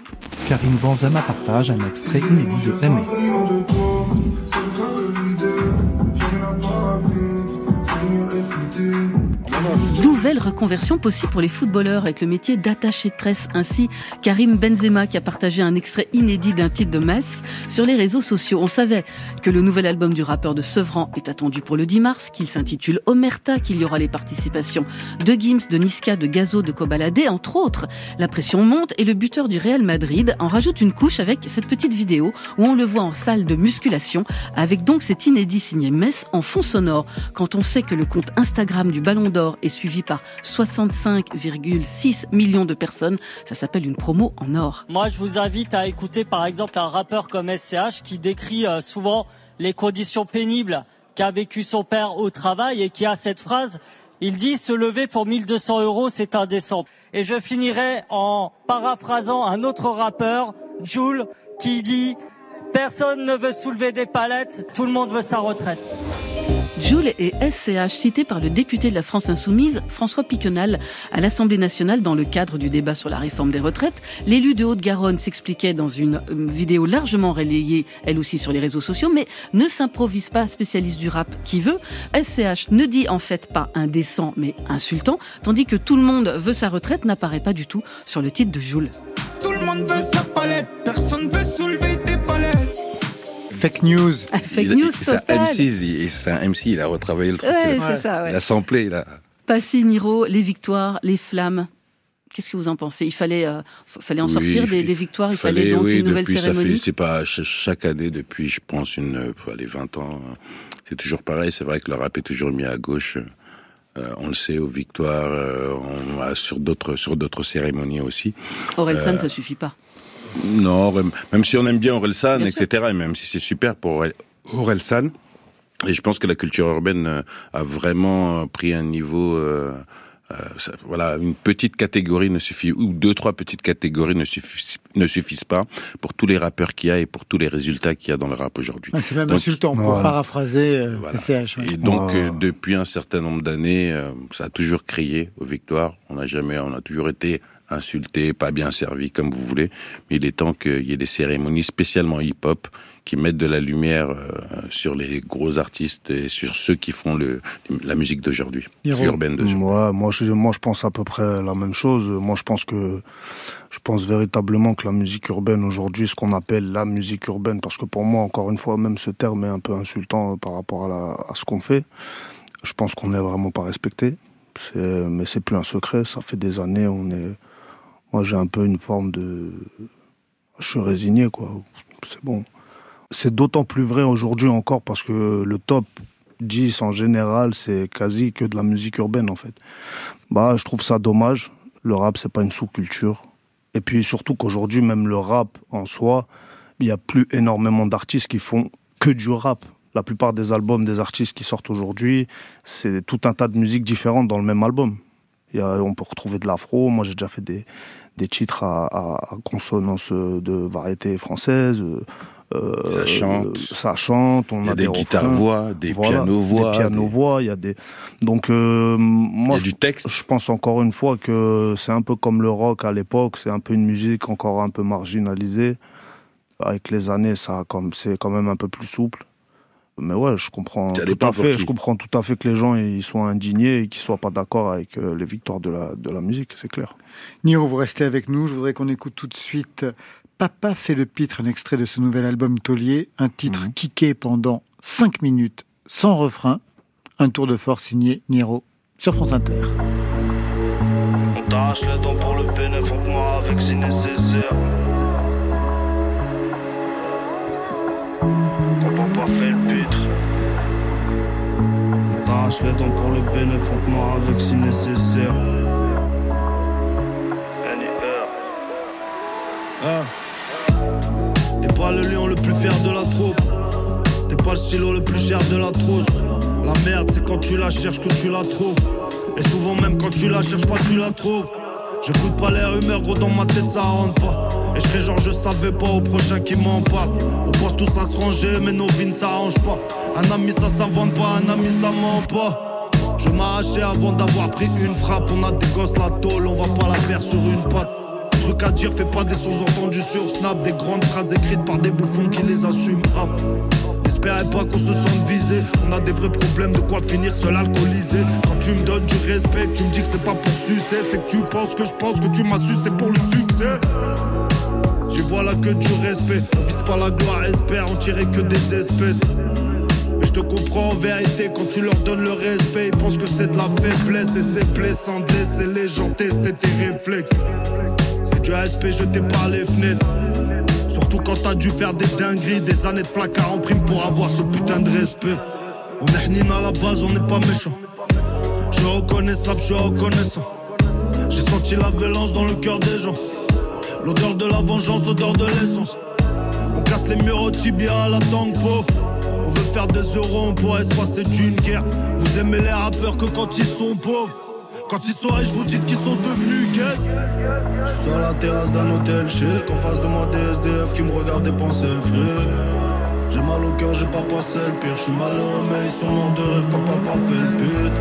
Karim Benzema partage un extrait inédit de Aimé. Nouvelle reconversion possible pour les footballeurs avec le métier d'attaché de presse. Ainsi, Karim Benzema qui a partagé un extrait inédit d'un titre de Metz sur les réseaux sociaux. On savait que le nouvel album du rappeur de Sevran est attendu pour le 10 mars, qu'il s'intitule Omerta, qu'il y aura les participations de Gims, de Niska, de Gazo, de Kobalade, entre autres. La pression monte et le buteur du Real Madrid en rajoute une couche avec cette petite vidéo où on le voit en salle de musculation avec donc cet inédit signé Metz en fond sonore. Quand on sait que le compte Instagram du Ballon d'Or est suivi par 65,6 millions de personnes. Ça s'appelle une promo en or. Moi, je vous invite à écouter par exemple un rappeur comme SCH qui décrit euh, souvent les conditions pénibles qu'a vécu son père au travail et qui a cette phrase il dit se lever pour 1200 euros, c'est indécent. Et je finirai en paraphrasant un autre rappeur, Jules, qui dit personne ne veut soulever des palettes, tout le monde veut sa retraite. Joule et SCH cités par le député de la France Insoumise, François Piquenal, à l'Assemblée nationale dans le cadre du débat sur la réforme des retraites. L'élu de Haute-Garonne s'expliquait dans une euh, vidéo largement relayée, elle aussi sur les réseaux sociaux, mais ne s'improvise pas spécialiste du rap qui veut. SCH ne dit en fait pas indécent, mais insultant, tandis que tout le monde veut sa retraite n'apparaît pas du tout sur le titre de Joule. Tout le monde veut sa palette, personne veut. Fake news. Fake Il- news c'est un total. MC, il- c'est un MC, il a retravaillé le truc. Ouais, il a- c'est ça, ouais. Il a samplé, il a... Passy, Niro, les victoires, les flammes. Qu'est-ce que vous en pensez? Il fallait, euh, fallait en Oui, sortir des, victoires, il fallait, donc oui, une nouvelle depuis, cérémonie? c'est pas ch- chaque année depuis, je pense, une, euh, allez, 20 ans. C'est toujours pareil. C'est vrai que le rap est toujours mis à gauche. euh, on le sait aux victoires, euh, on, a sur d'autres sur d'autres cérémonies aussi. Orelsan, Euh, ça suffit pas. Non, même- si on aime bien Orelsan, Bien etc., et même si c'est super pour Orel- Orelsan, et je pense que la culture urbaine euh, a vraiment euh, pris un niveau... euh, euh, ça- voilà, une petite catégorie ne suffit, ou deux, trois petites catégories ne suffisent, ne suffisent pas pour tous les rappeurs qu'il y a et pour tous les résultats qu'il y a dans le rap aujourd'hui. Ah, c'est même Donc, insultant pour paraphraser euh, Voilà. Ouais. Et donc, euh, depuis un certain nombre d'années, euh, ça a toujours crié aux victoires. On n'a jamais, on a toujours été insulté, pas bien servi, comme vous voulez. Mais il est temps qu'il y ait des cérémonies spécialement hip-hop qui mettent de la lumière euh, sur les gros artistes et sur ceux qui font le, la musique d'aujourd'hui, urbaine d'aujourd'hui. Ouais, moi, je, moi, je pense à peu près la même chose. Moi, je pense que, je pense véritablement que la musique urbaine aujourd'hui, ce qu'on appelle la musique urbaine, parce que pour moi, encore une fois, même ce terme est un peu insultant euh, par rapport à, la, à ce qu'on fait. Je pense qu'on n'est vraiment pas respecté. Mais c'est plus un secret. Ça fait des années, on est. Moi, j'ai un peu une forme de. Je suis résigné, quoi. C'est bon. C'est d'autant plus vrai aujourd'hui encore parce que le top 10 en général, c'est quasi que de la musique urbaine en fait. Bah, je trouve ça dommage. Le rap, c'est pas une sous-culture. Et puis surtout qu'aujourd'hui, même le rap en soi, il y a plus énormément d'artistes qui font que du rap. La plupart des albums des artistes qui sortent aujourd'hui, c'est tout un tas de musiques différentes dans le même album. Y a, on peut retrouver de l'afro. Moi, j'ai déjà fait des, des titres à, à- à consonance de variété française. Euh, Ça chante. euh, ça chante. On Il y a des refrains. guitares-voix, des pianos-voix, Des pianos-voix, il y a des. Donc, euh, moi, je, je pense encore une fois que c'est un peu comme le rock à l'époque. C'est un peu une musique encore un peu marginalisée. Avec les années, ça, a comme, c'est quand même un peu plus souple. Mais ouais, je comprends tout à fait. Je comprends tout à fait que les gens ils soient indignés et qu'ils soient pas d'accord avec euh, les victoires de la de la musique, c'est clair. Niro, vous restez avec nous. Je voudrais qu'on écoute tout de suite Papa fait le pitre, un extrait de ce nouvel album Taulier, un titre kické pendant 5 minutes sans refrain. Un tour de force signé Niro sur France Inter. On t'arrache les dents pour le bénéfice, moi avec si nécessaire. Papa fait le pitre. On t'arrache les dents pour le bénéfice, moi avec si nécessaire. Ah. T'es pas le lion le plus fier de la troupe. T'es pas le stylo le plus cher de la trousse. La merde, c'est quand tu la cherches que tu la trouves. Et souvent, même quand tu la cherches pas, tu la trouves. J'écoute pas les rumeurs, gros, dans ma tête, ça rentre pas. Et je fais genre, je savais pas au prochain qui m'en parle. On pense tous à se ranger, mais nos vies ne s'arrangent pas. Un ami, ça s'invente pas, un ami, ça ment pas. Je m'arrachais avant d'avoir pris une frappe. On a des gosses la tôle, on va pas la faire sur une patte. Truc à dire, fais pas des sous-entendus sur Snap. Des grandes phrases écrites par des bouffons qui les assument. Rap. N'espérez pas qu'on se sente visé. On a des vrais problèmes, de quoi finir seul alcoolisé. Quand tu me donnes du respect, tu me dis que c'est pas pour sucer. C'est que tu penses que je pense que tu m'as su, c'est pour le succès. J'y vois là que du respect. Vise pas la gloire, espère en tirer que des espèces. Mais je te comprends en vérité quand tu leur donnes le respect. Ils pensent que c'est de la faiblesse et c'est blessant de laisser les gens tester tes réflexes. C'est du respect jeté par les fenêtres. Surtout quand t'as dû faire des dingueries, des années de placard en prime pour avoir ce putain de respect. On est hnine à la base, on n'est pas méchant. Je suis reconnaissable, je suis reconnaissant. J'ai senti la violence dans le cœur des gens. L'odeur de la vengeance, l'odeur de l'essence. On casse les murs au tibia à la tango. On veut faire des euros, on pourrait se passer d'une guerre. Vous aimez les rappeurs que quand ils sont pauvres. Quand ils sont riches, vous dites qu'ils sont devenus guess. Je suis sur la terrasse d'un hôtel chic. En face de moi, des SDF qui me regardent dépenser le fric. J'ai mal au cœur, j'ai pas passé le pire. Je suis malheureux, mais ils sont morts de rire quand papa fait le pit.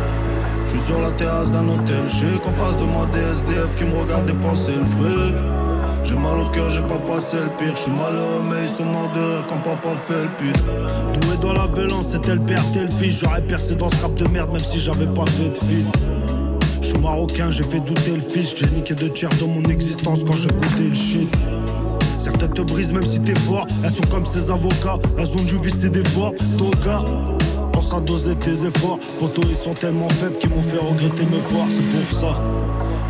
Je suis sur la terrasse d'un hôtel chic. En face de moi, des SDF qui me regardent dépenser le fric. J'ai mal au cœur, j'ai pas passé le pire. Je suis malheureux, mais ils sont morts de rire quand papa fait le pit. Doué dans la violence, c'était le père, t'es le fils. J'aurais percé dans ce rap de merde, même si j'avais pas fait de film. Je suis marocain, j'ai fait douter le fils. J'ai niqué deux tiers de mon existence quand j'ai goûté le shit. Certaines te brisent même si t'es fort. Elles sont comme ces avocats, elles ont dû visser des fois. Toga, pense à doser tes efforts. Poto, ils sont tellement faibles qu'ils m'ont fait regretter mes voir, c'est pour ça.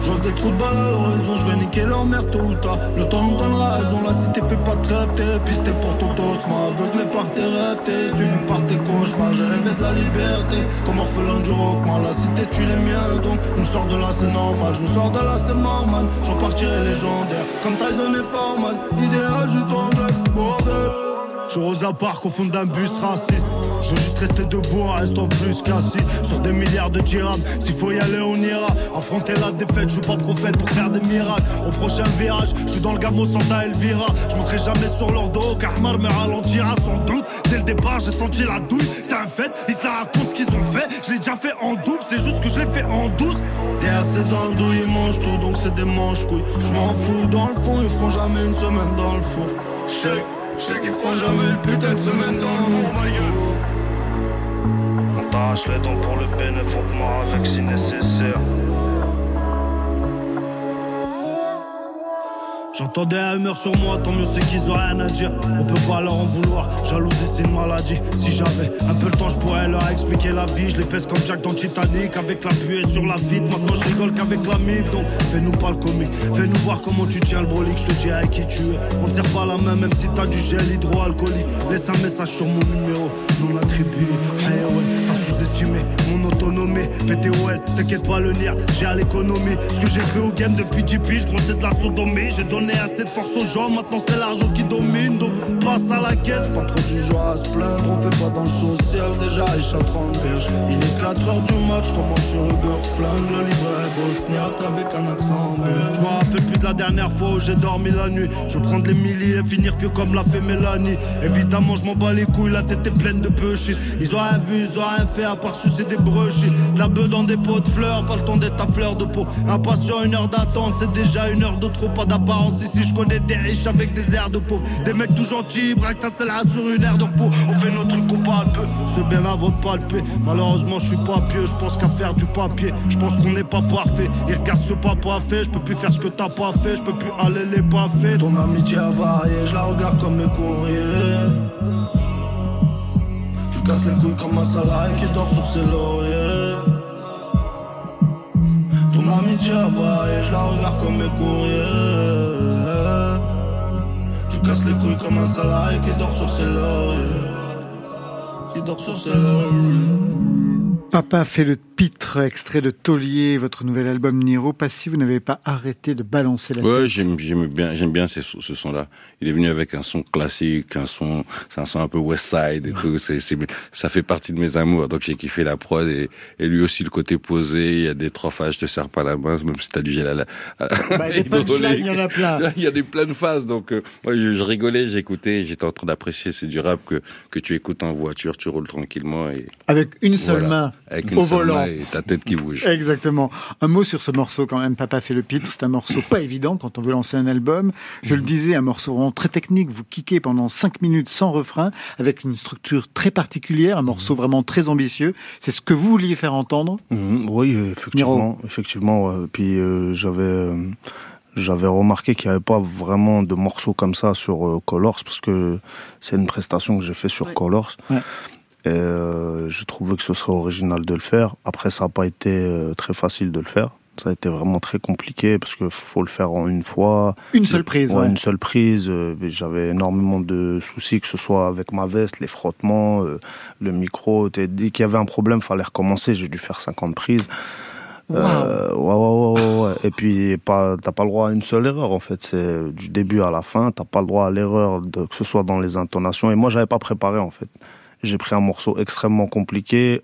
Vois des trous de balles à l'horizon, je vais niquer leur mère tôt ou tard. Le temps nous donnera raison, la cité fait pas de rêve, t'es pisté pour ton toast, aveuglé par tes rêves, t'es suivi par tes cauchemars. J'ai rêvé de la liberté, comme orphelin du rockman. La cité tue les miens, donc nous sors de là, c'est normal. Nous sors de là, c'est normal. J'en partirai légendaire, comme Tyson et Foreman. Idéal, je t'en bordel. Je rose à parc au fond d'un bus raciste. Je veux juste rester debout en plus qu'assis sur des milliards de dirhams. S'il faut y aller, on ira. Affronter la défaite, je suis pas prophète pour faire des miracles. Au prochain virage, je suis dans le gamo Santa Elvira. Je monterai jamais sur leur dos, car Mar me ralentira sans doute. Dès le départ, j'ai senti la douille. C'est un fait, ils se la racontent ce qu'ils ont fait. Je l'ai déjà fait en double, c'est juste que je l'ai fait en douce. Derrière ces andouilles, ils mangent tout, donc c'est des manches couilles. Je m'en fous, dans le fond, ils feront jamais une semaine dans le four. Check. Je sais qu'ils feront jamais le putain de semaine dans On t'arrache les dents pour le bénéfice, on te mord avec si nécessaire. J'entendais un humeur sur moi, tant mieux c'est qu'ils ont rien à dire. On peut pas leur en vouloir, jalousie c'est une maladie. Si j'avais un peu le temps, je pourrais leur expliquer la vie. Je les pèse comme Jack dans Titanic, avec la buée sur la vide. Maintenant je rigole qu'avec la mif, donc fais-nous pas le comique. Fais-nous voir comment tu tiens le brolique, je te dis avec qui tu es. On serre pas la main, même si t'as du gel hydroalcoolique. Laisse un message sur mon numéro, non attribué. Hey ouais, sous-estimé mon autonomie. PTOL, t'inquiète pas le nir, j'ai à l'économie. Ce que j'ai fait au game depuis 10 piges, gros c'est de la sodomie. J'ai donné assez de force aux gens, maintenant c'est l'argent qui domine. Donc passe à la caisse, pas trop du genre à se plaindre. On fait pas dans le social, déjà riche à 30 berges. Il est 4h du match, commence sur Uber flingue. Le livret bosniaque avec un accent belge. Je rappelle plus la dernière fois où j'ai dormi la nuit. Je prends des milliers et finir pieux comme l'a fait Mélanie. Évidemment, je m'en bats les couilles, la tête est pleine de bullshit. Ils ont rien vu, ils ont rien fait à part sucer des brushits. De la bœuf dans des pots de fleurs, pas le temps d'être à fleur de peau. Impatient, une heure d'attente, c'est déjà une heure de trop, pas d'apparence. Ici, je connais des riches avec des airs de pauvres. Des mecs tout gentils, braque ta sur une aire de repos. On fait nos trucs, on palpe. C'est bien avant de palper. Malheureusement, je suis pas pieux, je pense qu'à faire du papier. Je pense qu'on n'est pas parfait. Il regarde ce papa fait, je peux plus faire ce que t'as pas je peux plus aller les fait. Ton amitié a varié, je la regarde comme mes courriers. Tu casses les couilles comme un salarié qui dort sur ses lauriers. Ton amitié a varié, je la regarde comme mes courriers. Tu casses les couilles comme un salarié qui dort sur ses lauriers. Qui dort sur ses lauriers. Papa fait le pitre, extrait de Taulier, votre nouvel album Niro. Pas si vous n'avez pas arrêté de balancer la Ouais, tête. j'aime j'aime bien, j'aime bien ce, ce son-là. Il est venu avec un son classique, un son, un son un peu West Side et tout. Ça fait partie de mes amours. Donc j'ai kiffé la prod et, et lui aussi le côté posé. Il y a des trois phases, je te serre pas la main, même si t'as du gel à la. Bah, des il y en a plein. Il y a des pleines phases. Donc euh, moi, je, je rigolais, j'écoutais, j'étais en train d'apprécier. C'est du rap que que tu écoutes en voiture, tu roules tranquillement et Avec une seule Voilà. main avec une au volant. et ta tête qui bouge. Exactement. Un mot sur ce morceau quand même. Papa fait le pitre. C'est un morceau pas évident quand on veut lancer un album. Je Mhm. le disais, un morceau vraiment très technique. Vous kickez pendant cinq minutes sans refrain, avec une structure très particulière, un morceau Mhm. vraiment très ambitieux. C'est ce que vous vouliez faire entendre. Mhm, oui, effectivement, effectivement. ouais. Puis euh, j'avais euh, j'avais remarqué qu'il n'y avait pas vraiment de morceaux comme ça sur euh, Colors parce que c'est une prestation que j'ai fait sur Colors. Ouais. Et euh, je trouvais que ce serait original de le faire. Après, ça n'a pas été euh, très facile de le faire. Ça a été vraiment très compliqué parce qu'il faut le faire en une fois. Une seule prise, Ouais, ouais. une seule prise. euh, J'avais énormément de soucis, que ce soit avec ma veste, les frottements, le micro. Dès qu'il y avait un problème, fallait recommencer. J'ai dû faire 50 prises. Ouais, ouais, ouais. Et puis, t'as pas le droit à une seule erreur, en fait. C'est du début à la fin. T'as pas le droit à l'erreur, que ce soit dans les intonations. Et moi, j'avais pas préparé, en fait. J'ai pris un morceau extrêmement compliqué.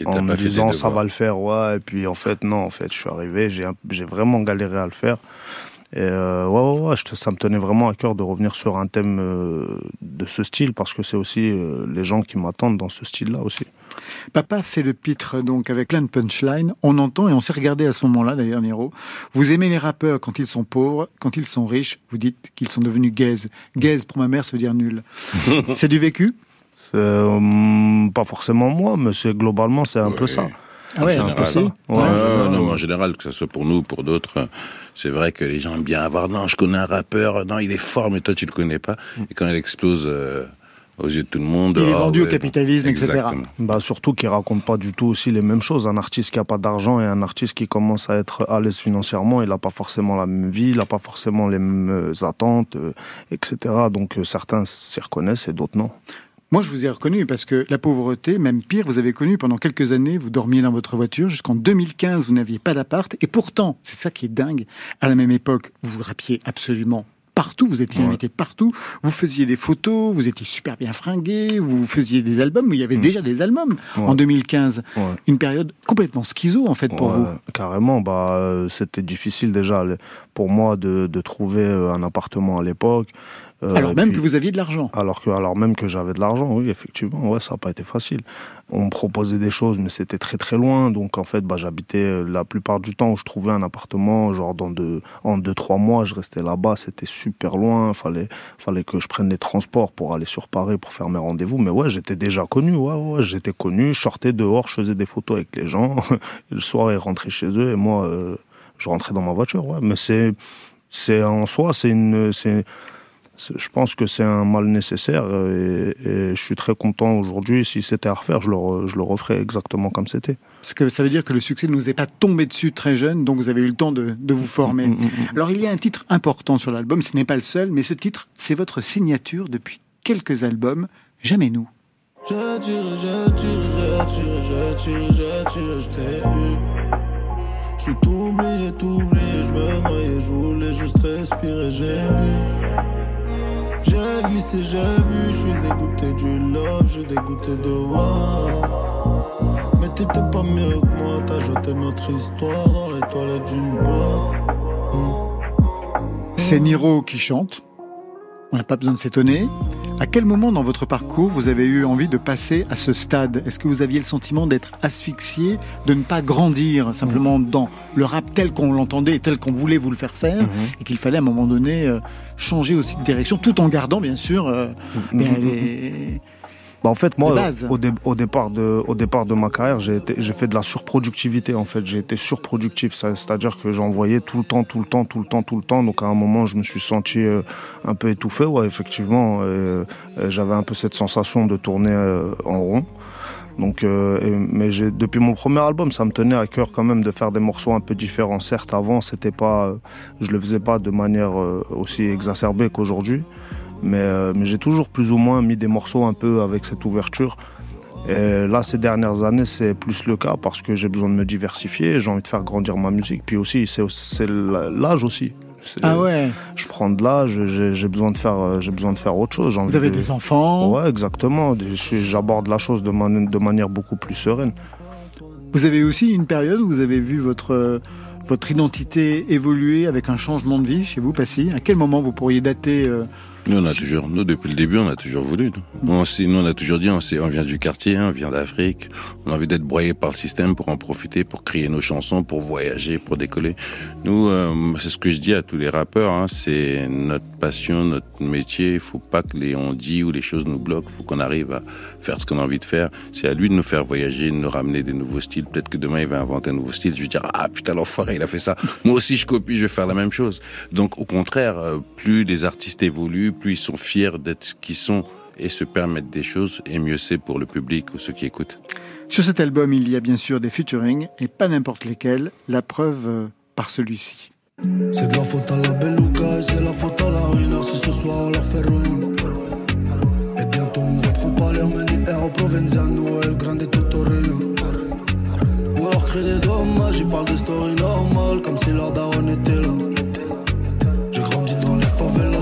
Et en me disant ça va le faire, ouais. Et puis, en fait, non, en fait, je suis arrivé, j'ai vraiment galéré à le faire. Et euh, ouais, ouais, ouais, ça me tenait vraiment à cœur de revenir sur un thème euh, de ce style parce que c'est aussi euh, les gens qui m'attendent dans ce style-là aussi. Papa fait le pitre donc avec plein de punchline. On entend et on s'est regardé à ce moment-là d'ailleurs, Niro. Vous aimez les rappeurs quand ils sont pauvres, quand ils sont riches. Vous dites qu'ils sont devenus gays. Gays pour ma mère, ça veut dire nul. c'est du vécu? Pas forcément moi, mais c'est globalement c'est un peu ça. Ah ouais, C'est un peu ça. si. Ouais, Ouais, en ouais, général, non, en général, que ce soit pour nous ou pour d'autres, euh, c'est vrai que les gens aiment bien avoir. Non, je connais un rappeur, non, il est fort, mais toi, tu le connais pas. Et quand il explose euh, aux yeux de tout le monde. Il est ah vendu au ouais, capitalisme, etc. Bah surtout qu'il raconte pas du tout aussi les mêmes choses. Un artiste qui a pas d'argent et un artiste qui commence à être à l'aise financièrement, il a pas forcément la même vie, il a pas forcément les mêmes euh, attentes, euh, etc. Donc euh, certains s'y reconnaissent et d'autres non. Moi, je vous ai reconnu parce que la pauvreté, même pire, vous avez connu pendant quelques années, vous dormiez dans votre voiture. Jusqu'en 2015, vous n'aviez pas d'appart. Et pourtant, c'est ça qui est dingue, à la même époque, vous rappiez absolument partout, vous étiez invité partout, vous faisiez des photos, vous étiez super bien fringué, vous faisiez des albums, mais il y avait déjà des albums en Ouais. 2015. Ouais. Une période complètement schizo, en fait, pour Ouais, vous. Carrément, bah, euh, c'était difficile déjà pour moi de, de trouver euh, un appartement à l'époque. Euh, Alors même puis- que vous aviez de l'argent. Alors, que, alors même que j'avais de l'argent, oui, effectivement, ouais, ça n'a pas été facile. On me proposait des choses, mais c'était très très loin. Donc en fait, bah, j'habitais euh, la plupart du temps où je trouvais un appartement, genre dans deux, en deux, trois mois, je restais là-bas, c'était super loin. Fallait, fallait que je prenne les transports pour aller sur Paris pour faire mes rendez-vous. Mais ouais, j'étais déjà connu, ouais, ouais, j'étais connu. Je sortais dehors, je faisais des photos avec les gens. Le soir, ils rentraient chez eux et moi, euh, je rentrais dans ma voiture, ouais. Mais c'est, c'est en soi, c'est une, c'est- je pense que c'est un mal nécessaire et, et je suis très content aujourd'hui. Si c'était à refaire, je le, re- je le referais exactement comme c'était. Parce que ça veut dire que le succès ne nous est pas tombé dessus très jeune, donc vous avez eu le temps de, de vous former. Mm, Alors il y a un titre important sur l'album, ce n'est pas le seul, mais ce titre, c'est votre signature depuis quelques albums, Jamais nous. Je t'ai eu. Je suis tout oublié, tout oublié, je me noyais, je voulais juste respirer, j'ai bu. J'ai glissé, j'ai vu, je suis dégoûté du love, je suis dégoûté de voir. Mais t'étais pas mieux que moi, t'as jeté notre histoire dans les toilettes d'une boîte. C'est Niro qui chante. On n'a pas besoin de s'étonner. À quel moment dans votre parcours vous avez eu envie de passer à ce stade? Est-ce que vous aviez le sentiment d'être asphyxié, de ne pas grandir simplement dans le rap tel qu'on l'entendait et tel qu'on voulait vous le faire faire, et qu'il fallait à un moment donné euh, changer aussi de direction, tout en gardant bien sûr euh, les- Bah en fait, moi, au, dé- au départ de, au départ de ma carrière, j'ai été- j'ai fait de la surproductivité. En fait, j'ai été surproductif. Ça- C'est-à-dire que j'envoyais tout le temps, tout le temps, tout le temps, tout le temps. Donc à un moment, je me suis senti euh, un peu étouffé. Ouais, effectivement, euh, euh, j'avais un peu cette sensation de tourner euh, en rond. Donc, euh, et- mais j'ai- depuis mon premier album, ça me tenait à cœur quand même de faire des morceaux un peu différents. Certes, avant, c'était pas, euh, je le faisais pas de manière euh, aussi exacerbée qu'aujourd'hui, mais, euh, mais j'ai toujours plus ou moins mis des morceaux un peu avec cette ouverture. Et là, ces dernières années, c'est plus le cas parce que j'ai besoin de me diversifier, j'ai envie de faire grandir ma musique. Puis aussi, c'est l'âge aussi. Ah ouais Je prends de l'âge, j'ai besoin de faire, euh, j'ai besoin de faire autre chose. Vous avez de- des enfants Ouais, exactement. J'aborde la chose de, man- de manière beaucoup plus sereine. Vous avez aussi une période où vous avez vu votre, votre identité évoluer avec un changement de vie chez vous, Passy. À quel moment vous pourriez dater euh, Nous, on a toujours, nous, depuis le début, on a toujours voulu. Nous, on, nous, on a toujours dit, on, on vient du quartier, hein, on vient d'Afrique. On a envie d'être broyé par le système pour en profiter, pour créer nos chansons, pour voyager, pour décoller. Nous, euh, c'est ce que je dis à tous les rappeurs, hein, c'est notre passion, notre métier. Il faut pas que les on dit ou les choses nous bloquent. Il faut qu'on arrive à faire ce qu'on a envie de faire. C'est à lui de nous faire voyager, de nous ramener des nouveaux styles. Peut-être que demain, il va inventer un nouveau style. Je vais dire, ah putain, l'enfoiré, il a fait ça. Moi aussi, je copie, je vais faire la même chose. Donc, au contraire, euh, plus les artistes évoluent, plus ils sont fiers d'être ce qu'ils sont et se permettent des choses, et mieux c'est pour le public ou ceux qui écoutent. Sur cet album, il y a bien sûr des featuring, et pas n'importe lesquels, la preuve euh, par celui-ci. C'est de la faute à la beluga et c'est la faute à la ruineur si ce soir on leur fait ruiner. Et bientôt on reprend pas l'air menu Aero Provenziano et le grande Totorino. On leur crée des dommages, ils parlent de story normales comme si leur daron était là. J'ai grandi dans les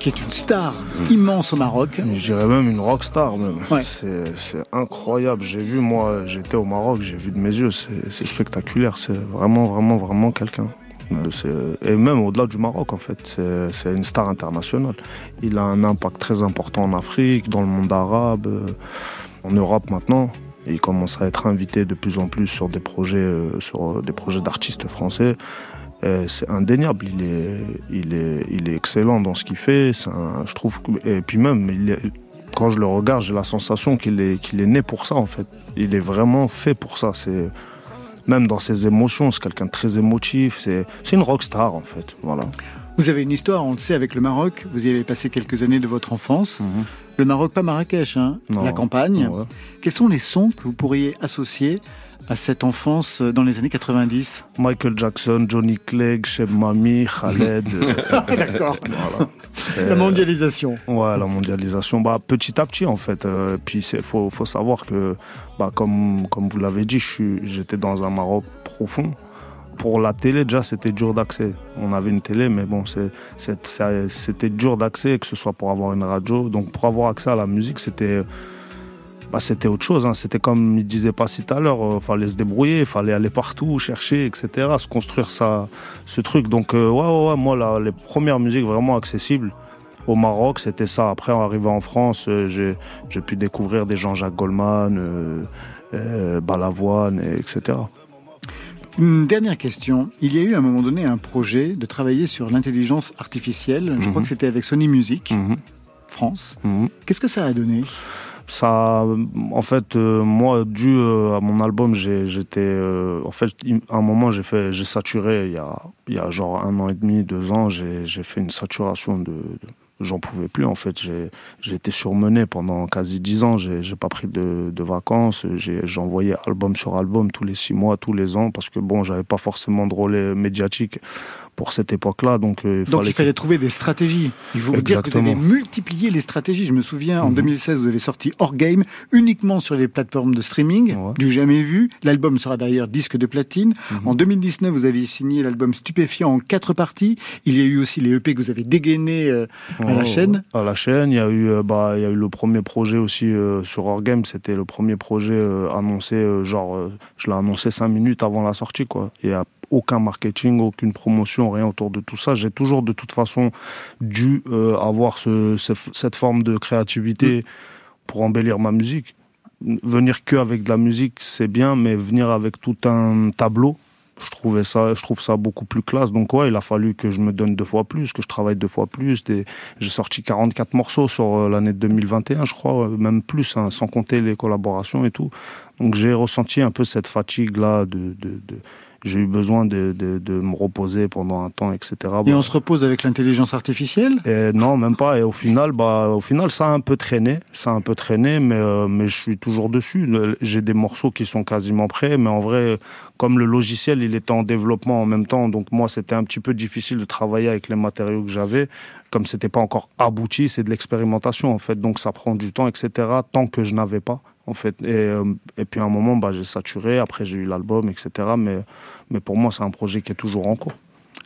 Qui est une star immense au Maroc. Je dirais même une rockstar même. Ouais. C'est incroyable. J'ai vu, moi, j'étais au Maroc, j'ai vu de mes yeux, c'est spectaculaire. C'est vraiment, vraiment, vraiment quelqu'un. Euh, Et même au-delà du Maroc, en fait, c'est une star internationale. Il a un impact très important en Afrique, dans le monde arabe, euh, en Europe maintenant. Il commence à être invité de plus en plus sur des projets, euh, sur des projets d'artistes français. Euh, c'est indéniable. Il est, il est, il est excellent dans ce qu'il fait. Un- je trouve. Et puis même, il est- quand je le regarde, j'ai la sensation qu'il est, qu'il est né pour ça en fait. Il est vraiment fait pour ça. C'est même dans ses émotions, c'est quelqu'un de très émotif. C'est, c'est une rockstar en fait. Voilà. Vous avez une histoire, on le sait, avec le Maroc. Vous y avez passé quelques années de votre enfance. Le Maroc, pas Marrakech, hein, Non. la campagne. Ouais. Quels sont les sons que vous pourriez associer à cette enfance dans les années 90 Michael Jackson, Johnny Clegg, Cheb Mami, Khaled. euh, D'accord. voilà. La mondialisation. Ouais, la mondialisation. Bah, petit à petit, en fait. Euh, puis c'est faut, faut savoir que, bah, comme, comme vous l'avez dit, j'étais dans un Maroc profond. Pour la télé, déjà, c'était dur d'accès. On avait une télé, mais bon, c'était dur d'accès, que ce soit pour avoir une radio. Donc, pour avoir accès à la musique, c'était bah, c'était autre chose. hein. C'était comme il disait pas si tout à l'heure, il fallait se débrouiller, il fallait aller partout, chercher, etc., se construire ça, ce truc. Donc, euh, ouais, ouais, ouais, moi, là, les premières musiques vraiment accessibles au Maroc, c'était ça. Après, en arrivant en France, euh, j'ai j'ai pu découvrir des Jean-Jacques Goldman, euh, euh, Balavoine, et etc. Une dernière question. Il y a eu à un moment donné un projet de travailler sur l'intelligence artificielle. Je crois Mhm. que c'était avec Sony Music, France. Qu'est-ce que ça a donné? Ça en fait euh, moi dû euh, à mon album j'étais euh, en fait à un moment j'ai fait j'ai saturé il y a il y a genre un an et demi deux ans j'ai fait une saturation de, j'en pouvais plus en fait. J'ai été surmené pendant quasi dix ans. J'ai pas pris de, de vacances. J'ai j'envoyais album sur album tous les six mois tous les ans parce que bon j'avais pas forcément de relais médiatique pour cette époque-là donc euh, Donc il que- fallait trouver des stratégies. Il faut vous dire que vous avez Exactement. multiplié les stratégies. Je me souviens, Mhm. en 2016, vous avez sorti Hors Game uniquement sur les plateformes de streaming, du jamais vu. L'album sera d'ailleurs disque de platine. Mhm. En 2019, vous avez signé l'album Stupéfiant en quatre parties. Il y a eu aussi les EP que vous avez dégainés euh, à la Ouais, chaîne. À la chaîne, il y a eu, euh, bah, il y a eu le premier projet aussi euh, sur Orgame. C'était le premier projet annoncé, genre, je l'ai annoncé cinq minutes avant la sortie, quoi. A aucun marketing, aucune promotion, rien autour de tout ça. J'ai toujours de toute façon dû euh, avoir ce- ce- cette forme de créativité pour embellir ma musique. Venir que avec de la musique, c'est bien, mais venir avec tout un tableau, je trouvais ça, je trouve ça beaucoup plus classe. Donc ouais, il a fallu que je me donne deux fois plus, que je travaille deux fois plus. J'ai sorti 44 morceaux sur euh, l'année 2021, je crois, même plus, hein, sans compter les collaborations et tout. Donc j'ai ressenti un peu cette fatigue là de- j'ai eu besoin de, de, de me reposer pendant un temps, etc. Et Bah, on se repose avec l'intelligence artificielle? Et non, même pas. Et au final, bah, au final, ça a un peu traîné. Ça a un peu traîné, mais, euh, mais je suis toujours dessus. J'ai des morceaux qui sont quasiment prêts, mais en vrai, comme le logiciel, il était en développement en même temps, donc moi, c'était un petit peu difficile de travailler avec les matériaux que j'avais. Comme c'était pas encore abouti, c'est de l'expérimentation, en fait. Donc ça prend du temps, etc. Tant que je n'avais pas, en fait. Et, euh, et puis à un moment, bah, j'ai saturé. Après, j'ai eu l'album, etc. Mais, mais pour moi, c'est un projet qui est toujours en cours.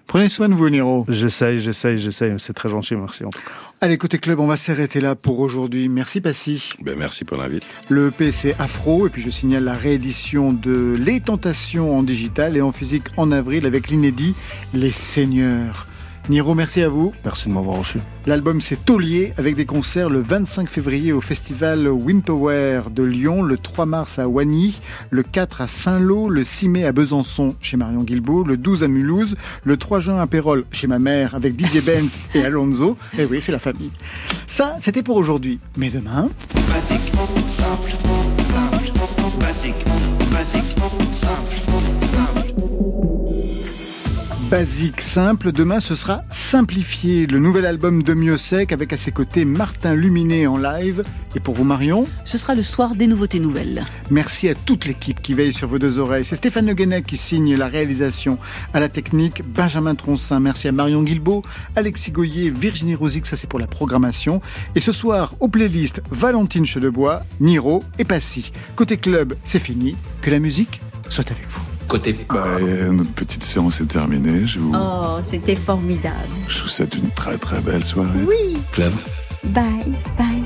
Prenez soin de vous, Nero. J'essaye, j'essaye, j'essaye. C'est très gentil, merci. en tout cas. Allez, côté club, on va s'arrêter là pour aujourd'hui. Merci, Passy. Ben, merci pour l'invite. Le EP, c'est Afro. Et puis, je signale la réédition de Les Tentations en digital et en physique en avril avec l'inédit Les Seigneurs. Niro, merci à vous. Merci de m'avoir reçu. L'album c'est Taulier avec des concerts le 25 février au festival Winterwear de Lyon, le 3 mars à Wany, le 4 à Saint-Lô, le 6 mai à Besançon chez Marion Guilbault, le 12 à Mulhouse, le 3 juin à Pérol chez ma mère avec DJ Benz et Alonso. Et oui, c'est la famille. Ça, c'était pour aujourd'hui. Mais demain... Basique, simple, simple, basique, basique, simple, simple. Basique, simple, demain ce sera simplifié, le nouvel album de Mieux Sec avec à ses côtés Martin Luminé en live. Et pour vous Marion Ce sera le soir des nouveautés nouvelles. Merci à toute l'équipe qui veille sur vos deux oreilles. C'est Stéphane Le qui signe la réalisation à la technique, Benjamin Troncin. Merci à Marion Guilbault, Alexis Goyer, Virginie Rosic, ça c'est pour la programmation. Et ce soir, aux playlists, Valentine Chedebois, Niro et Passy. Côté club, c'est fini. Que la musique soit avec vous. Côté. Bah, euh, notre petite séance est terminée. Je vous, Oh, c'était formidable. je vous souhaite une très très belle soirée. Oui. Club. Bye, bye.